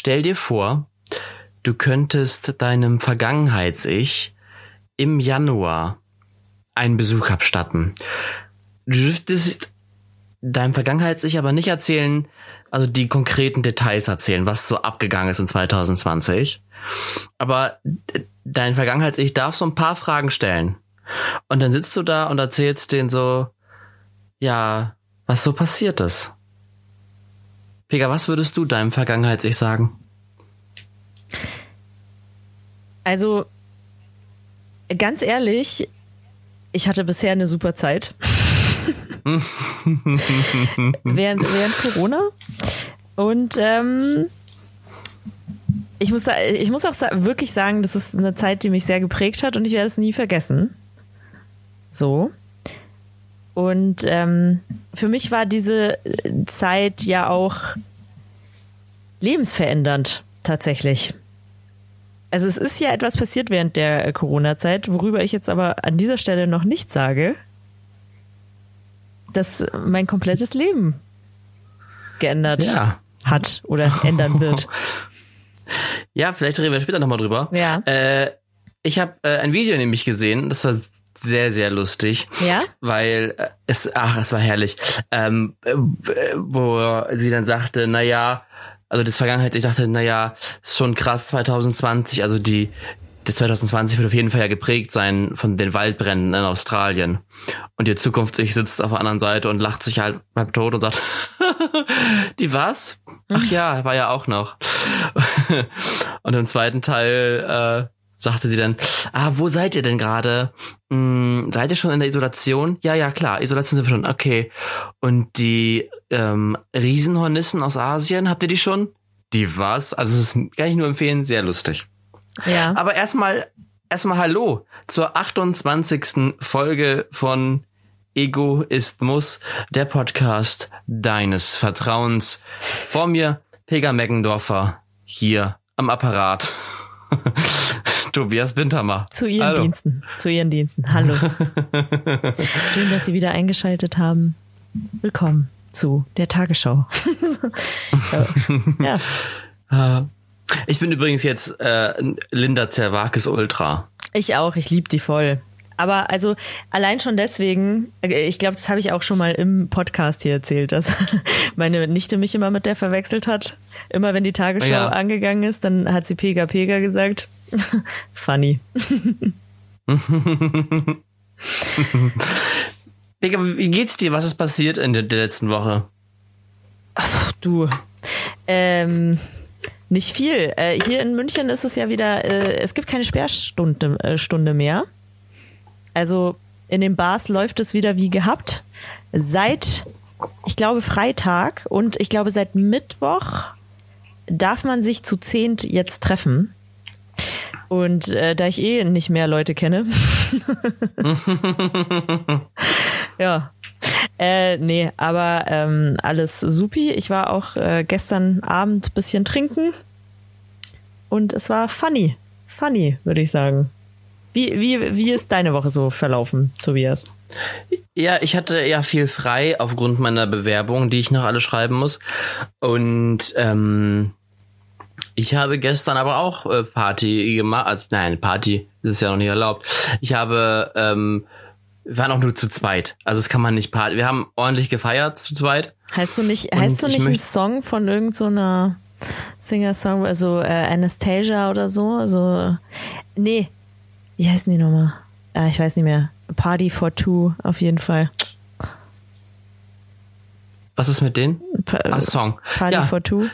stell dir vor, du könntest deinem Vergangenheits-Ich im Januar einen Besuch abstatten. Du dürftest deinem Vergangenheits-Ich aber nicht erzählen, also die konkreten Details erzählen, was so abgegangen ist in 2020. Aber dein Vergangenheits-Ich darf so ein paar Fragen stellen. Und dann sitzt du da und erzählst denen so, ja, was so passiert ist. Pega, was würdest du deinem Vergangenheits-Ich sagen? Also, ganz ehrlich, ich hatte bisher eine super Zeit. während, während Corona. Und ähm, ich, muss, ich muss auch wirklich sagen, das ist eine Zeit, die mich sehr geprägt hat und ich werde es nie vergessen. So. Und ähm, für mich war diese Zeit ja auch lebensverändernd, tatsächlich. Also es ist ja etwas passiert während der Corona-Zeit, worüber ich jetzt aber an dieser Stelle noch nicht sage, dass mein komplettes Leben geändert ja. hat oder ändern wird. Ja, vielleicht reden wir später nochmal drüber. Ja. Äh, ich habe äh, ein Video nämlich gesehen, das war sehr, sehr lustig. Ja? Weil äh, es, ach, es war herrlich. Ähm, äh, wo sie dann sagte, na ja, also das Vergangenheit, ich dachte, naja, ist schon krass 2020, also die, das 2020 wird auf jeden Fall ja geprägt sein von den Waldbränden in Australien. Und ihr Zukunft sich sitzt auf der anderen Seite und lacht sich halt beim Tod und sagt, die was? Ach ja, war ja auch noch. und im zweiten Teil äh, sagte sie dann, ah, wo seid ihr denn gerade? Hm, seid ihr schon in der Isolation? Ja, ja, klar, Isolation sind wir schon. Okay. Und die ähm, Riesenhornissen aus Asien, habt ihr die schon? Die was? Also es ist, kann ich nur empfehlen, sehr lustig. Ja. Aber erstmal, erstmal Hallo zur 28. Folge von Ego ist Muss, der Podcast deines Vertrauens. Vor mir Pega Meggendorfer hier am Apparat. Tobias Wintermer. Zu Ihren Hallo. Diensten. Zu Ihren Diensten. Hallo. Schön, dass Sie wieder eingeschaltet haben. Willkommen zu der Tagesschau. ja. Äh, ich bin übrigens jetzt äh, Linda Zerwakis Ultra. Ich auch, ich liebe die voll. Aber also allein schon deswegen, äh, ich glaube, das habe ich auch schon mal im Podcast hier erzählt, dass meine Nichte mich immer mit der verwechselt hat. Immer wenn die Tagesschau ja. angegangen ist, dann hat sie Pega Pega gesagt. Funny. Wie geht's dir? Was ist passiert in der, der letzten Woche? Ach, du. Ähm, nicht viel. Äh, hier in München ist es ja wieder, äh, es gibt keine Sperrstunde äh, Stunde mehr. Also in den Bars läuft es wieder wie gehabt. Seit, ich glaube, Freitag und ich glaube seit Mittwoch darf man sich zu zehnt jetzt treffen. Und äh, da ich eh nicht mehr Leute kenne. ja. Äh, nee, aber ähm, alles supi. Ich war auch äh, gestern Abend bisschen trinken. Und es war funny. Funny, würde ich sagen. Wie, wie, wie ist deine Woche so verlaufen, Tobias? Ja, ich hatte ja viel frei aufgrund meiner Bewerbung, die ich noch alle schreiben muss. Und ähm, ich habe gestern aber auch äh, Party gemacht. Also, nein, Party ist ja noch nicht erlaubt. Ich habe, ähm, wir waren auch nur zu zweit. Also das kann man nicht Party. Wir haben ordentlich gefeiert zu zweit. Heißt du nicht, heißt du nicht einen Song von irgendeiner so Singer-Song, also äh, Anastasia oder so? Also, nee. Wie heißen die nochmal? Ah, ich weiß nicht mehr. Party for Two, auf jeden Fall. Was ist mit denen? Pa ah, Song. Party ja. for Two.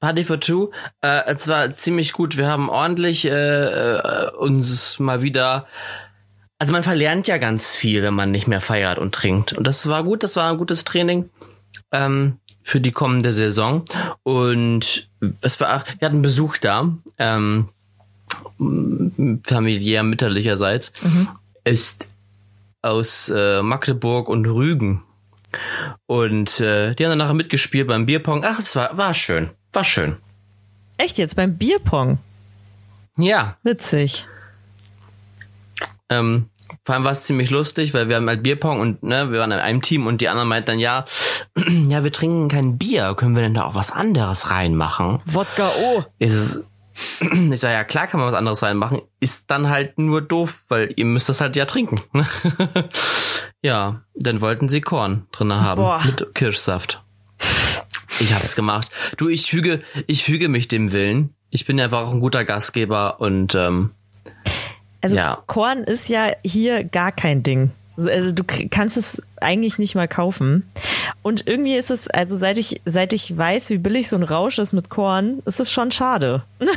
Party for Two. Äh, es war ziemlich gut. Wir haben ordentlich äh, äh, uns mal wieder. Also man verlernt ja ganz viel, wenn man nicht mehr feiert und trinkt. Und das war gut. Das war ein gutes Training ähm, für die kommende Saison. Und es war, wir hatten Besuch da. Ähm, familiär mütterlicherseits mhm. ist aus äh, Magdeburg und Rügen. Und äh, die haben dann nachher mitgespielt beim Bierpong. Ach, es war, war schön. War schön. Echt jetzt beim Bierpong? Ja. Witzig. Ähm, Vor allem war es ziemlich lustig, weil wir haben halt Bierpong und ne, wir waren in einem Team und die anderen meinten dann, ja, ja, wir trinken kein Bier, können wir denn da auch was anderes reinmachen? Wodka O. Ist, ich sage, ja klar kann man was anderes reinmachen, ist dann halt nur doof, weil ihr müsst das halt ja trinken. ja, dann wollten sie Korn drinne haben Boah. mit Kirschsaft. Ich hab's gemacht. Du, ich füge, ich füge mich dem Willen. Ich bin einfach auch ein guter Gastgeber und ähm, Also Ja. Korn ist ja hier gar kein Ding. Also du kannst es eigentlich nicht mal kaufen. Und irgendwie ist es, also seit ich, seit ich weiß, wie billig so ein Rausch ist mit Korn, ist es schon schade.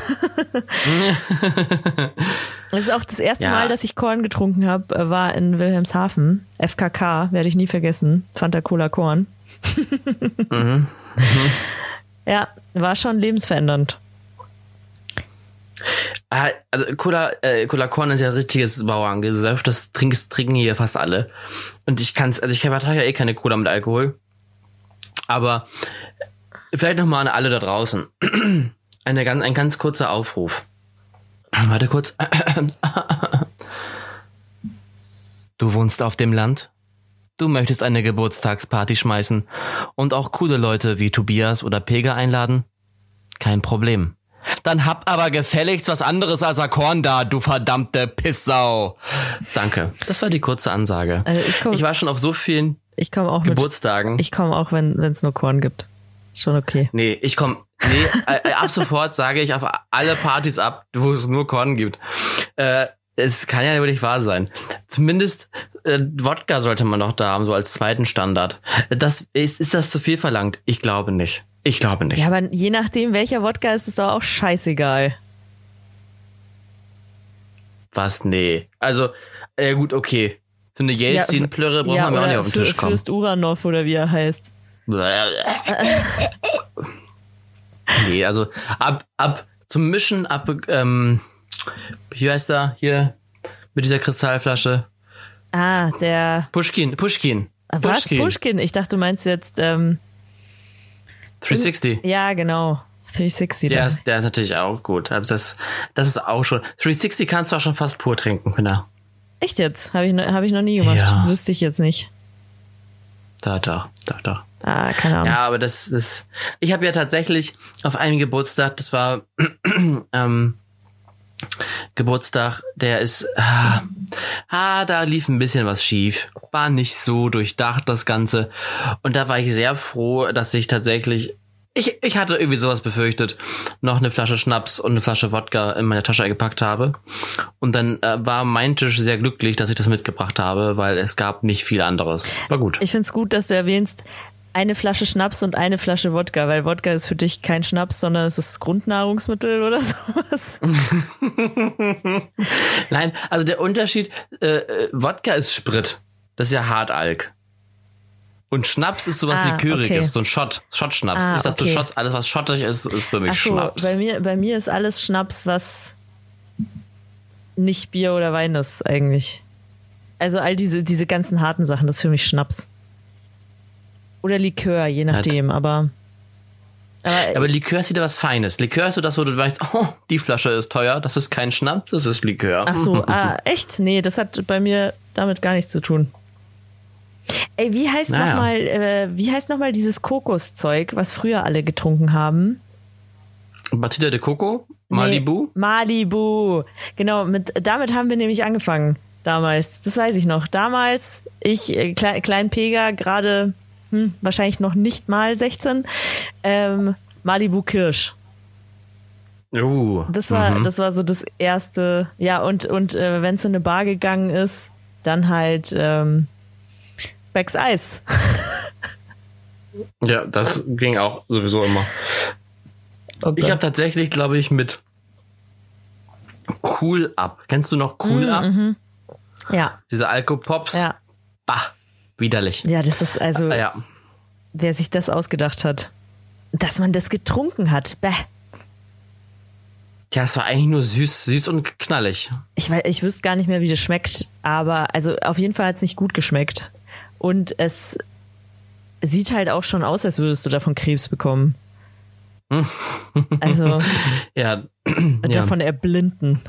Das ist auch das erste Ja. Mal, dass ich Korn getrunken habe, äh, war in Wilhelmshaven. FKK, werde ich nie vergessen. Fanta Cola Korn. Ja, war schon lebensverändernd. Ah, Also Cola, äh, Cola Korn ist ja ein richtiges Bauerngesöff. Das trinken, trinken hier fast alle. Und ich kann's, also ich vertrage ja eh keine Cola mit Alkohol. Aber vielleicht noch mal an alle da draußen. Eine ein ganz kurzer Aufruf. Warte kurz. Du wohnst auf dem Land? Du möchtest eine Geburtstagsparty schmeißen und auch coole Leute wie Tobias oder Pega einladen? Kein Problem. Dann hab aber gefälligst was anderes als Korn da, du verdammte Pissau. Danke. Das war die kurze Ansage. Also ich komm- ich war schon auf so vielen Ich komme auch mit. Geburtstagen. Ich komme auch, wenn es nur Korn gibt. Schon okay. nee, ich komm. Nee, äh, ab sofort sage ich auf alle Partys ab, wo es nur Korn gibt. Äh, es kann ja wirklich wahr sein. Zumindest äh, Wodka sollte man noch da haben, so als zweiten Standard. Das ist, ist das zu viel verlangt? Ich glaube nicht. Ich glaube nicht. Ja, aber je nachdem, welcher Wodka ist, ist doch auch scheißegal. Was? Nee. Also, äh, gut, okay. So eine Jelzin-Plörre braucht man mir auch nicht auf den Tisch kommen. Fürst Uranov oder wie er heißt. nee, also ab, ab zum Mischen, ab, ähm, wie heißt er hier mit dieser Kristallflasche? Ah, der. Pushkin, Pushkin. Ah, Was? Pushkin? Ich dachte, du meinst jetzt. Ähm, 360. ja, genau. 360. Der ist, der ist natürlich auch gut. Also das, das ist auch schon. 360 kannst du auch schon fast pur trinken, genau. Echt jetzt? Habe ich, noch- hab ich noch nie gemacht. Ja. Wüsste ich jetzt nicht. Da, da, da, da. Ah, keine Ahnung. Ja, aber das ist. Ich habe ja tatsächlich auf einem Geburtstag, das war ähm, Geburtstag, der ist. Ah, ah, da lief ein bisschen was schief. War nicht so durchdacht, das Ganze. Und da war ich sehr froh, dass ich tatsächlich. Ich, ich hatte irgendwie sowas befürchtet, noch eine Flasche Schnaps und eine Flasche Wodka in meine Tasche gepackt habe. Und dann äh, war mein Tisch sehr glücklich, dass ich das mitgebracht habe, weil es gab nicht viel anderes. War gut. Ich finde es gut, dass du erwähnst, eine Flasche Schnaps und eine Flasche Wodka, weil Wodka ist für dich kein Schnaps, sondern es ist Grundnahrungsmittel oder sowas. Nein, also der Unterschied, äh, äh, Wodka ist Sprit. Das ist ja Hartalk. Und Schnaps ist sowas Ah, Liköriges, okay. so ein Shot, Shot-Schnaps. Ah, ich dachte, okay. Shot, alles was schottig ist, ist bei mir Ach so, Schnaps. bei mir, bei mir ist alles Schnaps, was nicht Bier oder Wein ist eigentlich. Also all diese, diese ganzen harten Sachen, das ist für mich Schnaps. Oder Likör, je nachdem, aber. Aber, Aber Likör ist wieder was Feines. Likör ist so das, wo du weißt, oh, die Flasche ist teuer, das ist kein Schnaps, das ist Likör. ach so, ah, echt? Nee, das hat bei mir damit gar nichts zu tun. Ey, wie heißt Naja. nochmal, äh, wie heißt noch mal dieses Kokoszeug, was früher alle getrunken haben? Batida de Coco, Malibu. Nee, Malibu. Genau, mit, damit haben wir nämlich angefangen damals. Das weiß ich noch. Damals, ich, äh, Kle Klein Pega, gerade hm, wahrscheinlich noch nicht mal 16, ähm, Malibu Kirsch. Uh, Das war, mhm. das war so das erste. Ja, und, und äh, wenn es in eine Bar gegangen ist, dann halt ähm, Becks Eis. Ja, das ging auch sowieso immer. Ich habe tatsächlich, glaube ich, mit Cool Up. Kennst du noch Cool Up? ja, Diese Alkopops. Mhm, ja. Bah, widerlich. Ja, das ist also, ja. wer sich das ausgedacht hat. Dass man das getrunken hat. Bäh. Ja, es war eigentlich nur süß, süß und knallig. Ich, weiß, ich wüsste gar nicht mehr, wie das schmeckt, aber also auf jeden Fall hat es nicht gut geschmeckt. Und es sieht halt auch schon aus, als würdest du davon Krebs bekommen. Also Ja, davon erblinden.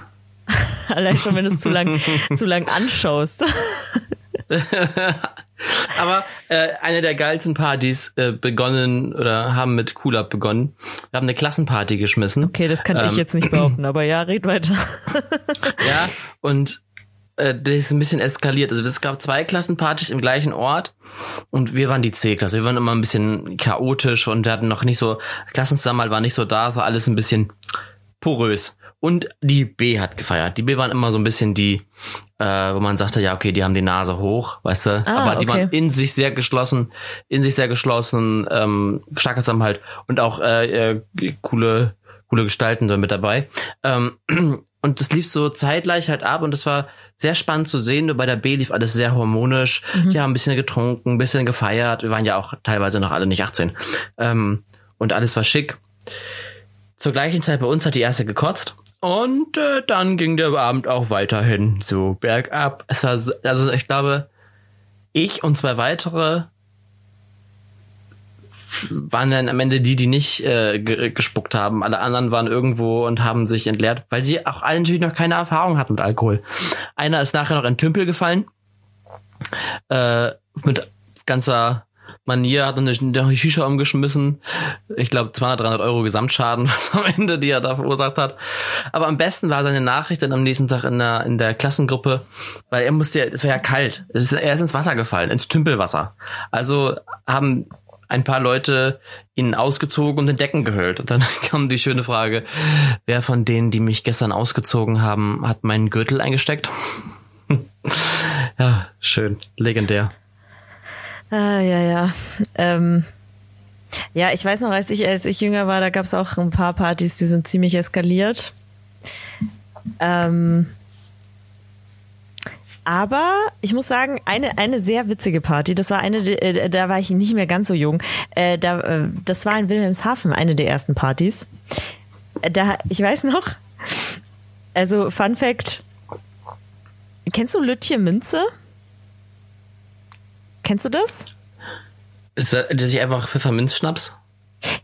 Allein schon, wenn du es zu lang, zu lang anschaust. Aber äh, eine der geilsten Partys äh, begonnen oder haben mit Cool Up begonnen. Wir haben eine Klassenparty geschmissen. Okay, das kann ähm, ich jetzt nicht behaupten, aber ja, red weiter. ja, und äh, das ist ein bisschen eskaliert. Also es gab zwei Klassenpartys im gleichen Ort und wir waren die C-Klasse. Wir waren immer ein bisschen chaotisch und wir hatten noch nicht so, Klassenzusammenhalt war nicht so da, war alles ein bisschen porös. Und die B hat gefeiert. Die B waren immer so ein bisschen die, äh, wo man sagte, ja, okay, die haben die Nase hoch, weißt du. Ah, Aber die okay. waren in sich sehr geschlossen, in sich sehr geschlossen, ähm, starker Zusammenhalt und auch äh, äh, coole, coole Gestalten so mit dabei. Ähm, und das lief so zeitgleich halt ab und das war sehr spannend zu sehen. Nur bei der B lief alles sehr harmonisch. Mhm. Die haben ein bisschen getrunken, ein bisschen gefeiert. Wir waren ja auch teilweise noch alle nicht 18. Ähm, und alles war schick. Zur gleichen Zeit bei uns hat die erste gekotzt. Und äh, dann ging der Abend auch weiterhin so bergab. Es war, also ich glaube, ich und zwei weitere waren dann am Ende die, die nicht äh, gespuckt haben. Alle anderen waren irgendwo und haben sich entleert, weil sie auch alle natürlich noch keine Erfahrung hatten mit Alkohol. Einer ist nachher noch in Tümpel gefallen. Äh, mit ganzer Manier hat eine, eine Shisha umgeschmissen. Ich glaube 200, 300 Euro Gesamtschaden, was am Ende die er da verursacht hat. Aber am besten war seine Nachricht dann am nächsten Tag in der, in der Klassengruppe, weil er musste ja, es war ja kalt. Ist, er ist ins Wasser gefallen, ins Tümpelwasser. Also haben ein paar Leute ihn ausgezogen und in Decken gehüllt. Und dann kam die schöne Frage, wer von denen, die mich gestern ausgezogen haben, hat meinen Gürtel eingesteckt? ja, schön, legendär. Ah, ja, ja. Ähm, ja, ich weiß noch, als ich, als ich jünger war, da gab es auch ein paar Partys, die sind ziemlich eskaliert. Ähm, aber ich muss sagen, eine, eine sehr witzige Party, das war eine, äh, da war ich nicht mehr ganz so jung. Äh, da, äh, das war in Wilhelmshaven, eine der ersten Partys. Da, ich weiß noch, also Fun Fact, kennst du Lütje Minze? Kennst du das? Ist das nicht einfach Pfefferminzschnaps?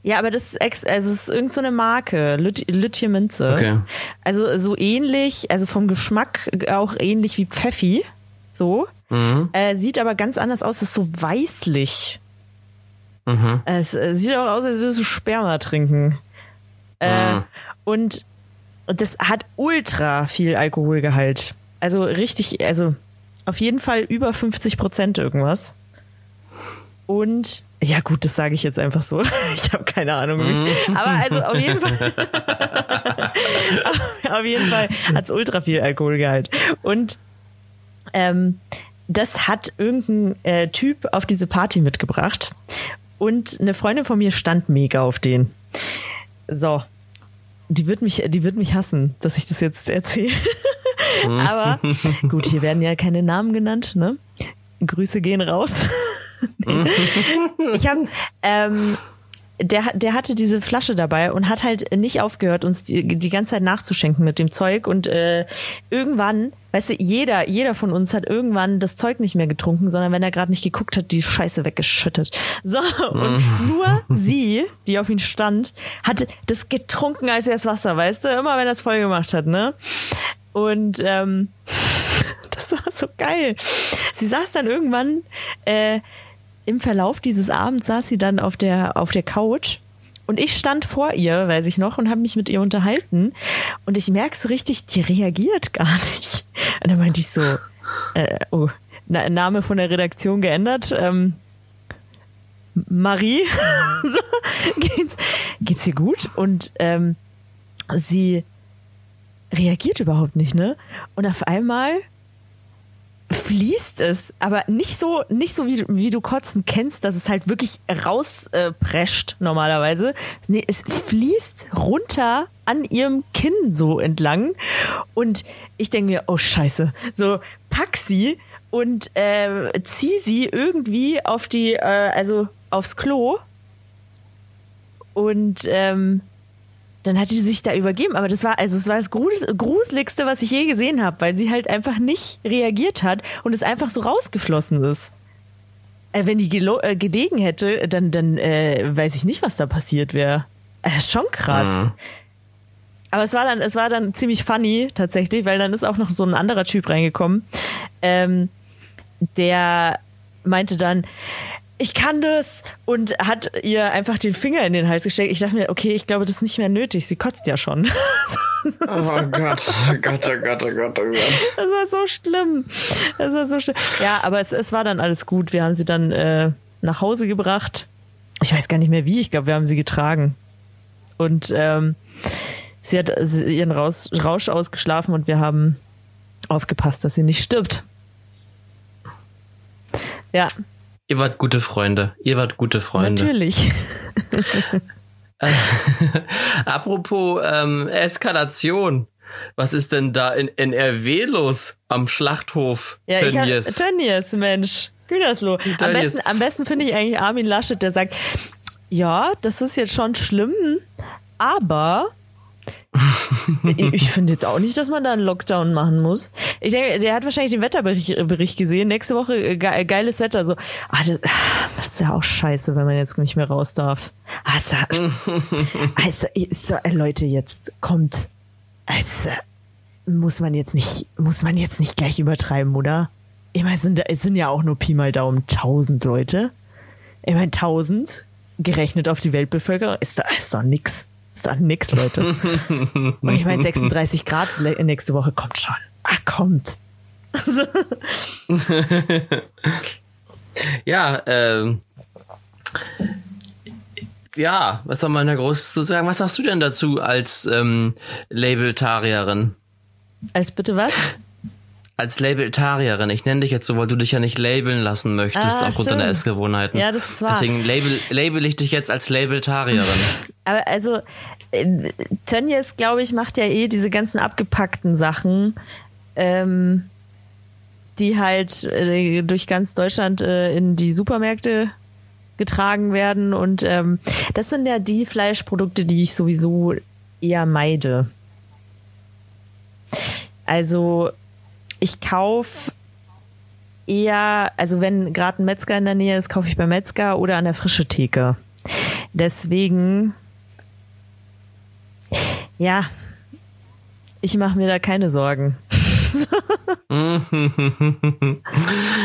Ja, aber das ist, ex also es ist irgendeine so Marke, Lüt Lütje Minze. Okay. Also so ähnlich, also vom Geschmack auch ähnlich wie Pfeffi, so. Mhm. Äh, sieht aber ganz anders aus, ist so weißlich. Mhm. Es äh, sieht auch aus, als würdest du Sperma trinken. Äh, mhm. und, und das hat ultra viel Alkoholgehalt. Also richtig, also auf jeden Fall über 50 Prozent irgendwas. Und ja, gut, das sage ich jetzt einfach so. Ich habe keine Ahnung. Wie. Mhm. Aber also auf jeden Fall. auf jeden Fall hat es ultra viel Alkoholgehalt. Und ähm, das hat irgendein äh, Typ auf diese Party mitgebracht. Und eine Freundin von mir stand mega auf den. So. Die wird mich, die wird mich hassen, dass ich das jetzt erzähle. Mhm. Aber gut, hier werden ja keine Namen genannt, ne? Grüße gehen raus. ich habe, ähm, der, der hatte diese Flasche dabei und hat halt nicht aufgehört, uns die, die ganze Zeit nachzuschenken mit dem Zeug. Und äh, irgendwann, weißt du, jeder, jeder von uns hat irgendwann das Zeug nicht mehr getrunken, sondern wenn er gerade nicht geguckt hat, die Scheiße weggeschüttet. So, und mhm. nur sie, die auf ihn stand, hat das getrunken, als wäre es Wasser, weißt du, immer wenn er es voll gemacht hat, ne? Und ähm, das war so geil. Sie saß dann irgendwann äh, im Verlauf dieses Abends saß sie dann auf der, auf der Couch und ich stand vor ihr, weiß ich noch, und habe mich mit ihr unterhalten. Und ich merke so richtig, die reagiert gar nicht. Und dann meinte ich so, äh, oh, Na, Name von der Redaktion geändert. Ähm, Marie, geht's, geht's ihr gut? Und ähm, sie reagiert überhaupt nicht, ne? Und auf einmal fließt es, aber nicht so, nicht so wie, wie du Kotzen kennst, dass es halt wirklich rausprescht äh, normalerweise. Nee, es fließt runter an ihrem Kinn so entlang und ich denke mir, oh Scheiße, so pack sie und äh, zieh sie irgendwie auf die, äh, also aufs Klo und ähm, dann hat sie sich da übergeben. Aber das war, also es war das Gruseligste, was ich je gesehen habe, weil sie halt einfach nicht reagiert hat und es einfach so rausgeflossen ist. Äh, wenn die äh, gelegen hätte, dann, dann äh, weiß ich nicht, was da passiert wäre. Äh, schon krass. Mhm. aber es war dann, es war dann ziemlich funny tatsächlich, weil dann ist auch noch so ein anderer Typ reingekommen, ähm, der meinte dann, ich kann das und hat ihr einfach den Finger in den Hals gesteckt. Ich dachte mir, okay, ich glaube, das ist nicht mehr nötig. Sie kotzt ja schon. oh Gott, oh Gott, oh Gott, oh Gott, oh Gott. Das war so schlimm. Das war so schlimm. Ja, aber es, es war dann alles gut. Wir haben sie dann äh, nach Hause gebracht. Ich weiß gar nicht mehr wie. Ich glaube, wir haben sie getragen. Und ähm, sie hat ihren Raus, Rausch ausgeschlafen und wir haben aufgepasst, dass sie nicht stirbt. Ja, Ihr wart gute Freunde. Ihr wart gute Freunde. Natürlich. Apropos ähm, Eskalation. Was ist denn da in NRW los am Schlachthof? Ja, Tönnies? ich hab, Tönnies, Mensch. Gütersloh. Am besten, am besten finde ich eigentlich Armin Laschet, der sagt, ja, das ist jetzt schon schlimm, aber ich finde jetzt auch nicht, dass man da einen Lockdown machen muss. Ich denke, der hat wahrscheinlich den Wetterbericht gesehen. Nächste Woche äh, ge geiles Wetter. So, ah, das, das, ist ja auch scheiße, wenn man jetzt nicht mehr raus darf. Also, also so, Leute, jetzt kommt. Also, muss man jetzt nicht, muss man jetzt nicht gleich übertreiben, oder? Ich meine, es sind, es sind ja auch nur Pi mal Daumen 1000 Leute. Ich meine, 1000 gerechnet auf die Weltbevölkerung ist da ist doch nix ist doch nix, Leute. Und ich meine, 36 Grad nächste Woche kommt schon. Ah, kommt. Also. ja, ähm. Ja, was soll man da groß zu sagen? Was sagst du denn dazu als ähm, Labeltarierin? Als bitte was? Als Labeltarierin. Ich nenne dich jetzt so, weil du dich ja nicht labeln lassen möchtest ah, aufgrund stimmt. deiner Essgewohnheiten. Ja, das ist wahr. Deswegen label, label ich dich jetzt als Labeltarierin. Aber also, äh, Tönnies, glaube ich, macht ja eh diese ganzen abgepackten Sachen, ähm, die halt äh, durch ganz Deutschland äh, in die Supermärkte getragen werden. Und ähm, das sind ja die Fleischprodukte, die ich sowieso eher meide. Also ich kaufe eher, also wenn gerade ein Metzger in der Nähe ist, kaufe ich beim Metzger oder an der frische Theke. Deswegen ja, ich mache mir da keine Sorgen.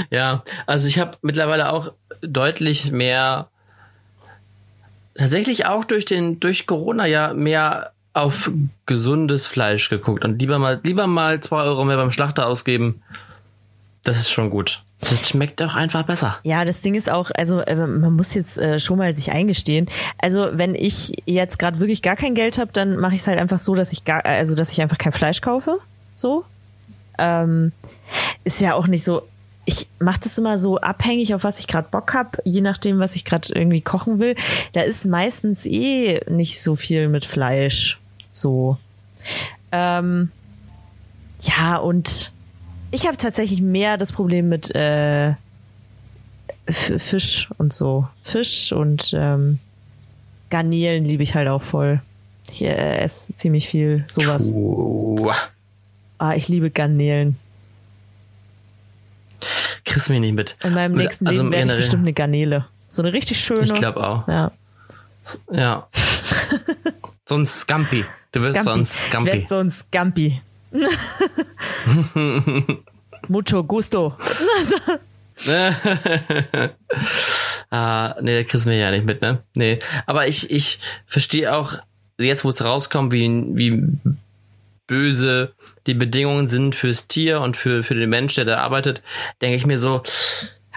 ja, also ich habe mittlerweile auch deutlich mehr, tatsächlich auch durch den durch Corona ja mehr auf gesundes Fleisch geguckt und lieber mal lieber mal zwei Euro mehr beim Schlachter ausgeben. Das ist schon gut. Das schmeckt auch einfach besser. Ja, das Ding ist auch, also äh, man muss jetzt äh, schon mal sich eingestehen. Also wenn ich jetzt gerade wirklich gar kein Geld habe, dann mache ich es halt einfach so, dass ich gar, also dass ich einfach kein Fleisch kaufe. So. Ähm, ist ja auch nicht so. Ich mache das immer so abhängig, auf was ich gerade Bock habe, je nachdem, was ich gerade irgendwie kochen will. Da ist meistens eh nicht so viel mit Fleisch. So. Ähm, ja, und ich habe tatsächlich mehr das Problem mit äh, Fisch und so. Fisch und ähm, Garnelen liebe ich halt auch voll. Ich äh, esse ziemlich viel sowas. Puh. Ah, ich liebe Garnelen. Kriegst mich nicht mit. In meinem nächsten also Leben werde ich bestimmt eine Garnele. So eine richtig schöne. Ich glaube auch. Ja. Ja. so ein Scampi. Du wirst Scampi. so ein Scampi. Ich so ein Scampi. Mucho gusto. ah, nee, kriegst du mir ja nicht mit, ne? Nee. Aber ich, ich verstehe auch, jetzt wo es rauskommt, wie, wie böse die Bedingungen sind fürs Tier und für, für den Mensch, der da arbeitet, denke ich mir so,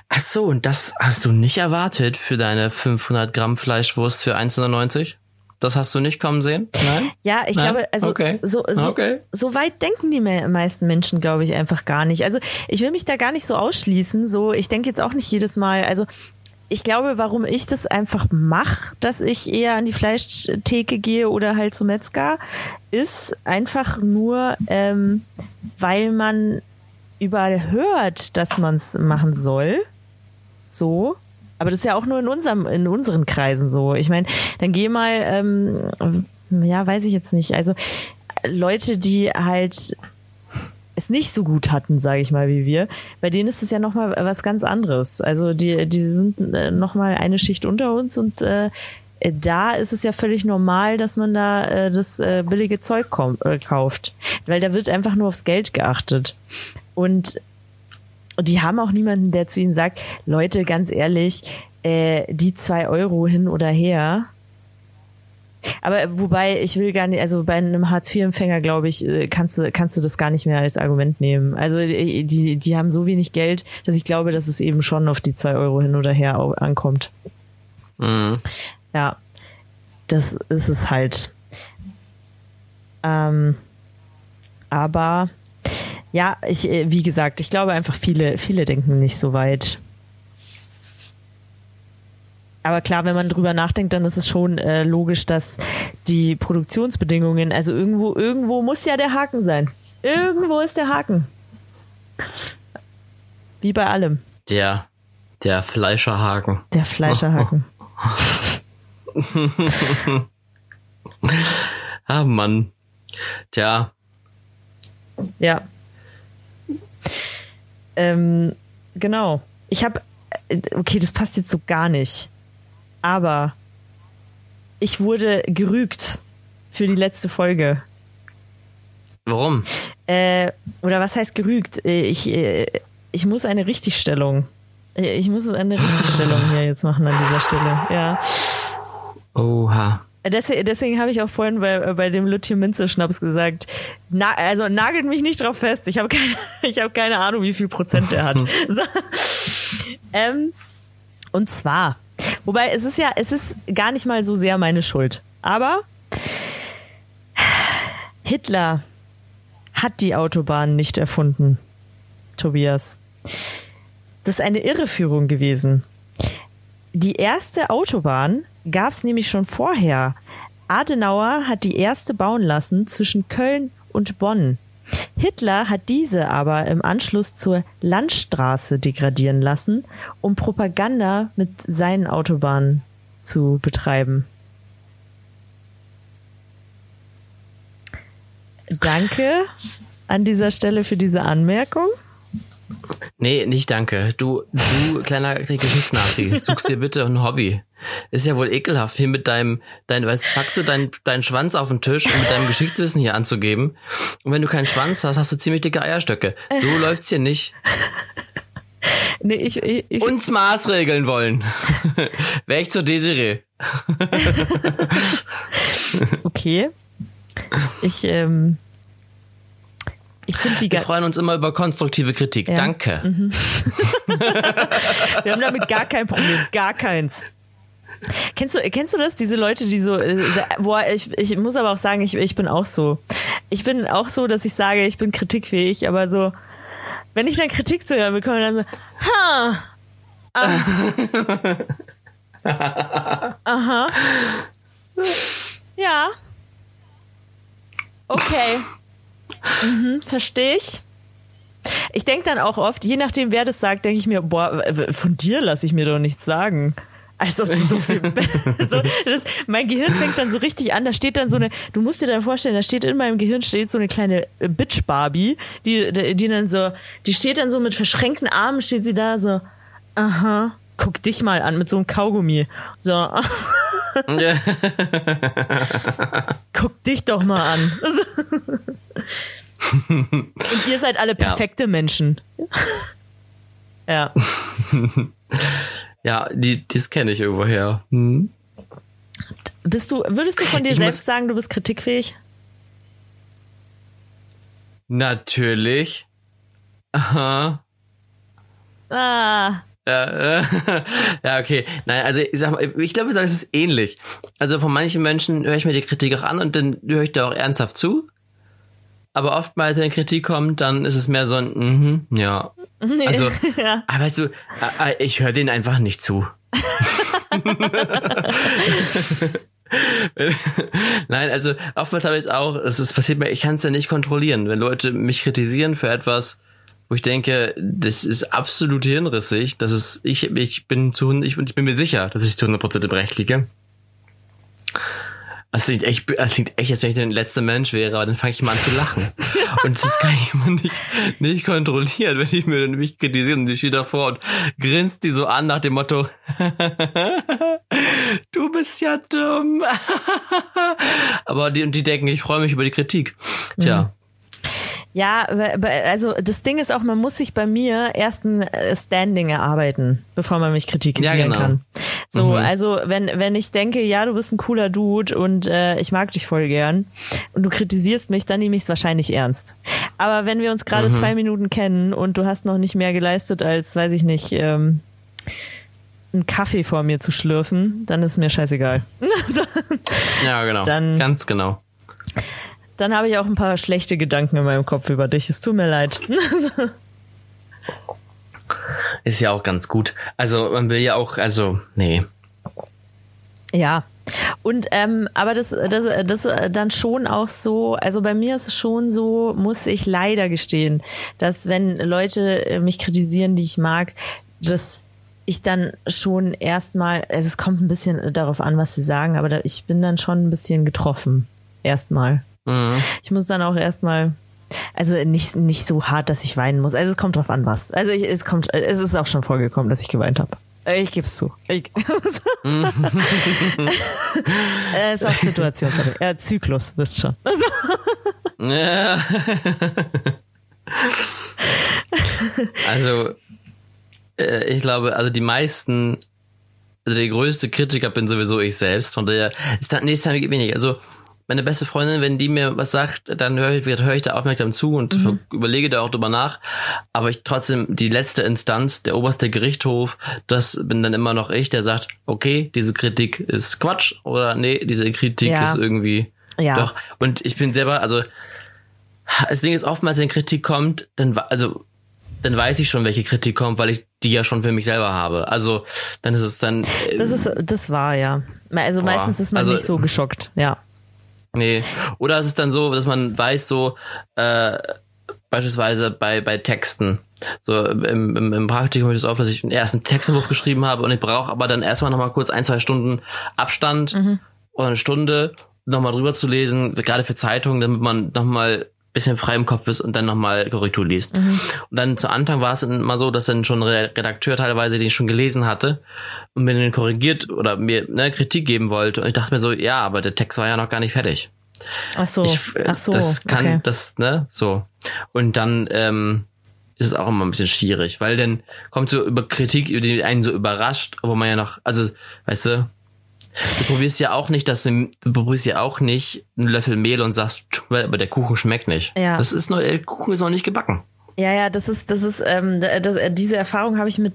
ach so, und das hast du nicht erwartet für deine 500 Gramm Fleischwurst für 1,99? Das hast du nicht kommen sehen? Nein? Ja, ich Nein? glaube, also okay. So, so, okay. so weit denken die meisten Menschen, glaube ich, einfach gar nicht. Also ich will mich da gar nicht so ausschließen. So, ich denke jetzt auch nicht jedes Mal, also ich glaube, warum ich das einfach mache, dass ich eher an die Fleischtheke gehe oder halt zum Metzger, ist einfach nur, ähm, weil man überall hört, dass man es machen soll. So. Aber das ist ja auch nur in unserem, in unseren Kreisen so. Ich meine, dann geh mal, ähm, ja, weiß ich jetzt nicht. Also Leute, die halt es nicht so gut hatten, sage ich mal, wie wir, bei denen ist es ja nochmal was ganz anderes. Also die, die sind äh, nochmal eine Schicht unter uns und äh, da ist es ja völlig normal, dass man da äh, das äh, billige Zeug äh, kauft. Weil da wird einfach nur aufs Geld geachtet. Und, und die haben auch niemanden, der zu ihnen sagt, Leute, ganz ehrlich, äh, die zwei Euro hin oder her, aber wobei, ich will gar nicht, also bei einem Hartz-IV-Empfänger, glaube ich, äh, kannst du, kannst du das gar nicht mehr als Argument nehmen. Also die, die haben so wenig Geld, dass ich glaube, dass es eben schon auf die zwei Euro hin oder her ankommt. Mhm. Ja, das ist es halt. Ähm, aber ja, ich, äh, wie gesagt, ich glaube einfach, viele, viele denken nicht so weit. Aber klar, wenn man drüber nachdenkt, dann ist es schon äh, logisch, dass die Produktionsbedingungen, also irgendwo, irgendwo muss ja der Haken sein. Irgendwo ist der Haken. Wie bei allem. Der, der Fleischerhaken. Der Fleischerhaken. ah, Mann. Tja. Ja. Ähm, genau. Ich habe, äh, okay, das passt jetzt so gar nicht. Aber ich wurde gerügt für die letzte Folge. Warum? Äh, oder was heißt gerügt? Äh, ich, äh, ich muss eine Richtigstellung. Ich muss eine Richtigstellung hier jetzt machen an dieser Stelle. Ja. Oha. Deswegen, deswegen habe ich auch vorhin bei, bei dem Lütje Minze Schnaps gesagt, na, also nagelt mich nicht drauf fest. Ich habe keine, ich habe keine Ahnung, wie viel Prozent der hat. so. ähm, und zwar Wobei es ist ja, es ist gar nicht mal so sehr meine Schuld. Aber Hitler hat die Autobahn nicht erfunden, Tobias. Das ist eine Irreführung gewesen. Die erste Autobahn gab es nämlich schon vorher. Adenauer hat die erste bauen lassen zwischen Köln und Bonn. Hitler hat diese aber im Anschluss zur Landstraße degradieren lassen, um Propaganda mit seinen Autobahnen zu betreiben. Danke an dieser Stelle für diese Anmerkung. Nee, nicht danke. Du, du kleiner Geschichtsnazi, suchst dir bitte ein Hobby. Ist ja wohl ekelhaft, hier mit deinem, dein, weißt, packst du deinen, deinen Schwanz auf den Tisch, um mit deinem Geschichtswissen hier anzugeben. Und wenn du keinen Schwanz hast, hast du ziemlich dicke Eierstöcke. So läuft's hier nicht. Nee, ich, ich, ich Uns Maßregeln wollen. Wäre ich zur Desiree. okay. Ich, ähm, ich finde die Wir freuen uns immer über konstruktive Kritik. Ja. Danke. Mhm. Wir haben damit gar kein Problem. Gar keins. Kennst du, kennst du das, diese Leute, die so, äh, boah, ich, ich muss aber auch sagen, ich, ich bin auch so. Ich bin auch so, dass ich sage, ich bin kritikfähig, aber so, wenn ich dann Kritik zu hören bekomme, dann so, ha, ah. aha, ja, okay, mhm, verstehe ich. Ich denke dann auch oft, je nachdem, wer das sagt, denke ich mir, boah, von dir lasse ich mir doch nichts sagen. Also so viel. so, das, mein Gehirn fängt dann so richtig an. Da steht dann so eine. Du musst dir dann vorstellen, da steht in meinem Gehirn steht so eine kleine äh, Bitch Barbie, die, die dann so, die steht dann so mit verschränkten Armen, steht sie da so. Aha, guck dich mal an mit so einem Kaugummi. So. guck dich doch mal an. Und ihr seid alle perfekte ja. Menschen. ja. Ja, die, das kenne ich irgendwoher. Hm. Bist du, würdest du von dir ich selbst sagen, du bist kritikfähig? Natürlich. Aha. Ah. Ja, ja, okay. Nein, also ich sag mal, ich glaube, es ist ähnlich. Also von manchen Menschen höre ich mir die Kritik auch an und dann höre ich da auch ernsthaft zu. Aber oftmals, wenn Kritik kommt, dann ist es mehr so ein, mhm, ja, Nee. Also, ja. aber weißt du, ich höre denen einfach nicht zu. Nein, also oftmals habe ich es auch, es ist passiert mir, ich kann es ja nicht kontrollieren, wenn Leute mich kritisieren für etwas, wo ich denke, das ist absolut hirnrissig, das ist, ich, ich bin zu, ich, ich bin mir sicher, dass ich zu 100% im Recht liege. Es klingt echt, es klingt echt, als wenn ich der letzte Mensch wäre, aber dann fange ich mal an zu lachen. und das kann ich immer nicht, nicht kontrollieren, wenn ich mir dann mich kritisiere und ich stehe davor und grinst die so an nach dem Motto, du bist ja dumm. aber die, und die denken, ich freue mich über die Kritik. Tja. Mhm. Ja, also das Ding ist auch, man muss sich bei mir erst ein äh, Standing erarbeiten, bevor man mich kritisieren ja, genau. kann. So, mhm. also wenn, wenn ich denke, ja, du bist ein cooler Dude und äh, ich mag dich voll gern und du kritisierst mich, dann nehme ich es wahrscheinlich ernst. Aber wenn wir uns gerade mhm. zwei Minuten kennen und du hast noch nicht mehr geleistet als, weiß ich nicht, ähm, einen Kaffee vor mir zu schlürfen, dann ist mir scheißegal. ja, genau. Dann, Ganz genau dann habe ich auch ein paar schlechte Gedanken in meinem Kopf über dich. Es tut mir leid. Ist ja auch ganz gut. Also man will ja auch, also, nee. Ja. Und ähm, aber das, das, das dann schon auch so, also bei mir ist es schon so, muss ich leider gestehen, dass wenn Leute mich kritisieren, die ich mag, dass ich dann schon erstmal, also es kommt ein bisschen darauf an, was sie sagen, aber ich bin dann schon ein bisschen getroffen. Erstmal. Mhm. Ich muss dann auch erstmal, also nicht, nicht so hart, dass ich weinen muss. Also es kommt drauf an, was. Also ich, es kommt, es ist auch schon vorgekommen, dass ich geweint habe. Ich gebe es zu. Ich, es ist auch situationsabhängig. Ja, Zyklus, wisst schon. ja. also, äh, ich glaube, also die meisten, also der größte Kritiker bin sowieso ich selbst. Von daher ist dann nächstes Mal wenig. Also, meine beste Freundin, wenn die mir was sagt, dann höre ich, höre ich da aufmerksam zu und mhm. überlege da auch drüber nach. Aber ich trotzdem die letzte Instanz, der oberste Gerichtshof, das bin dann immer noch ich, der sagt, okay, diese Kritik ist Quatsch oder nee, diese Kritik ja. ist irgendwie ja. doch. Und ich bin selber, also das Ding ist oftmals, wenn Kritik kommt, dann also dann weiß ich schon, welche Kritik kommt, weil ich die ja schon für mich selber habe. Also dann ist es dann. Äh, das ist, das war ja. Also boah, meistens ist man also, nicht so geschockt, ja. Nee. Oder es ist dann so, dass man weiß, so, äh, beispielsweise bei, bei Texten. So im, im, im Praktikum ist es oft, dass ich einen ersten Textentwurf geschrieben habe und ich brauche aber dann erstmal nochmal kurz ein, zwei Stunden Abstand mhm. oder eine Stunde, nochmal drüber zu lesen, gerade für Zeitungen, damit man nochmal bisschen frei im Kopf ist und dann nochmal Korrektur liest. Mhm. Und dann zu Anfang war es immer so, dass dann schon ein Redakteur teilweise, den ich schon gelesen hatte, und mir den korrigiert oder mir ne, Kritik geben wollte. Und ich dachte mir so, ja, aber der Text war ja noch gar nicht fertig. Ach so, ich, ach so. Das kann, okay. das, ne, so. Und dann ähm, ist es auch immer ein bisschen schwierig, weil dann kommt so über Kritik, die einen so überrascht, wo man ja noch, also, weißt du, Du probierst ja auch nicht, dass du, du probierst ja auch nicht einen Löffel Mehl und sagst, aber der Kuchen schmeckt nicht. Ja. Das ist noch, der Kuchen ist noch nicht gebacken. Ja, ja, das ist, das ist, ähm, das, diese Erfahrung habe ich mit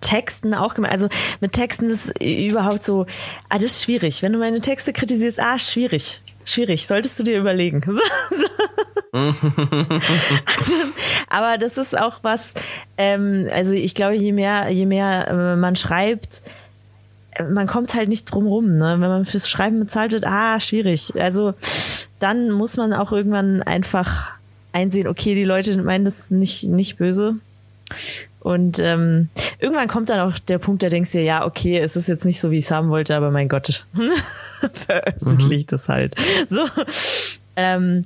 Texten auch gemacht. Also mit Texten ist überhaupt so, ah, das ist schwierig. Wenn du meine Texte kritisierst, ah, schwierig, schwierig. Solltest du dir überlegen. Aber das ist auch was, ähm, also ich glaube, je mehr, je mehr äh, man schreibt, man kommt halt nicht drum rum, ne? Wenn man fürs Schreiben bezahlt wird, ah, schwierig. Also dann muss man auch irgendwann einfach einsehen, okay, die Leute meinen das nicht, nicht böse. Und ähm, irgendwann kommt dann auch der Punkt, da denkst du dir, ja, okay, es ist jetzt nicht so, wie ich es haben wollte, aber mein Gott, veröffentlicht mhm. es halt. So. Ähm,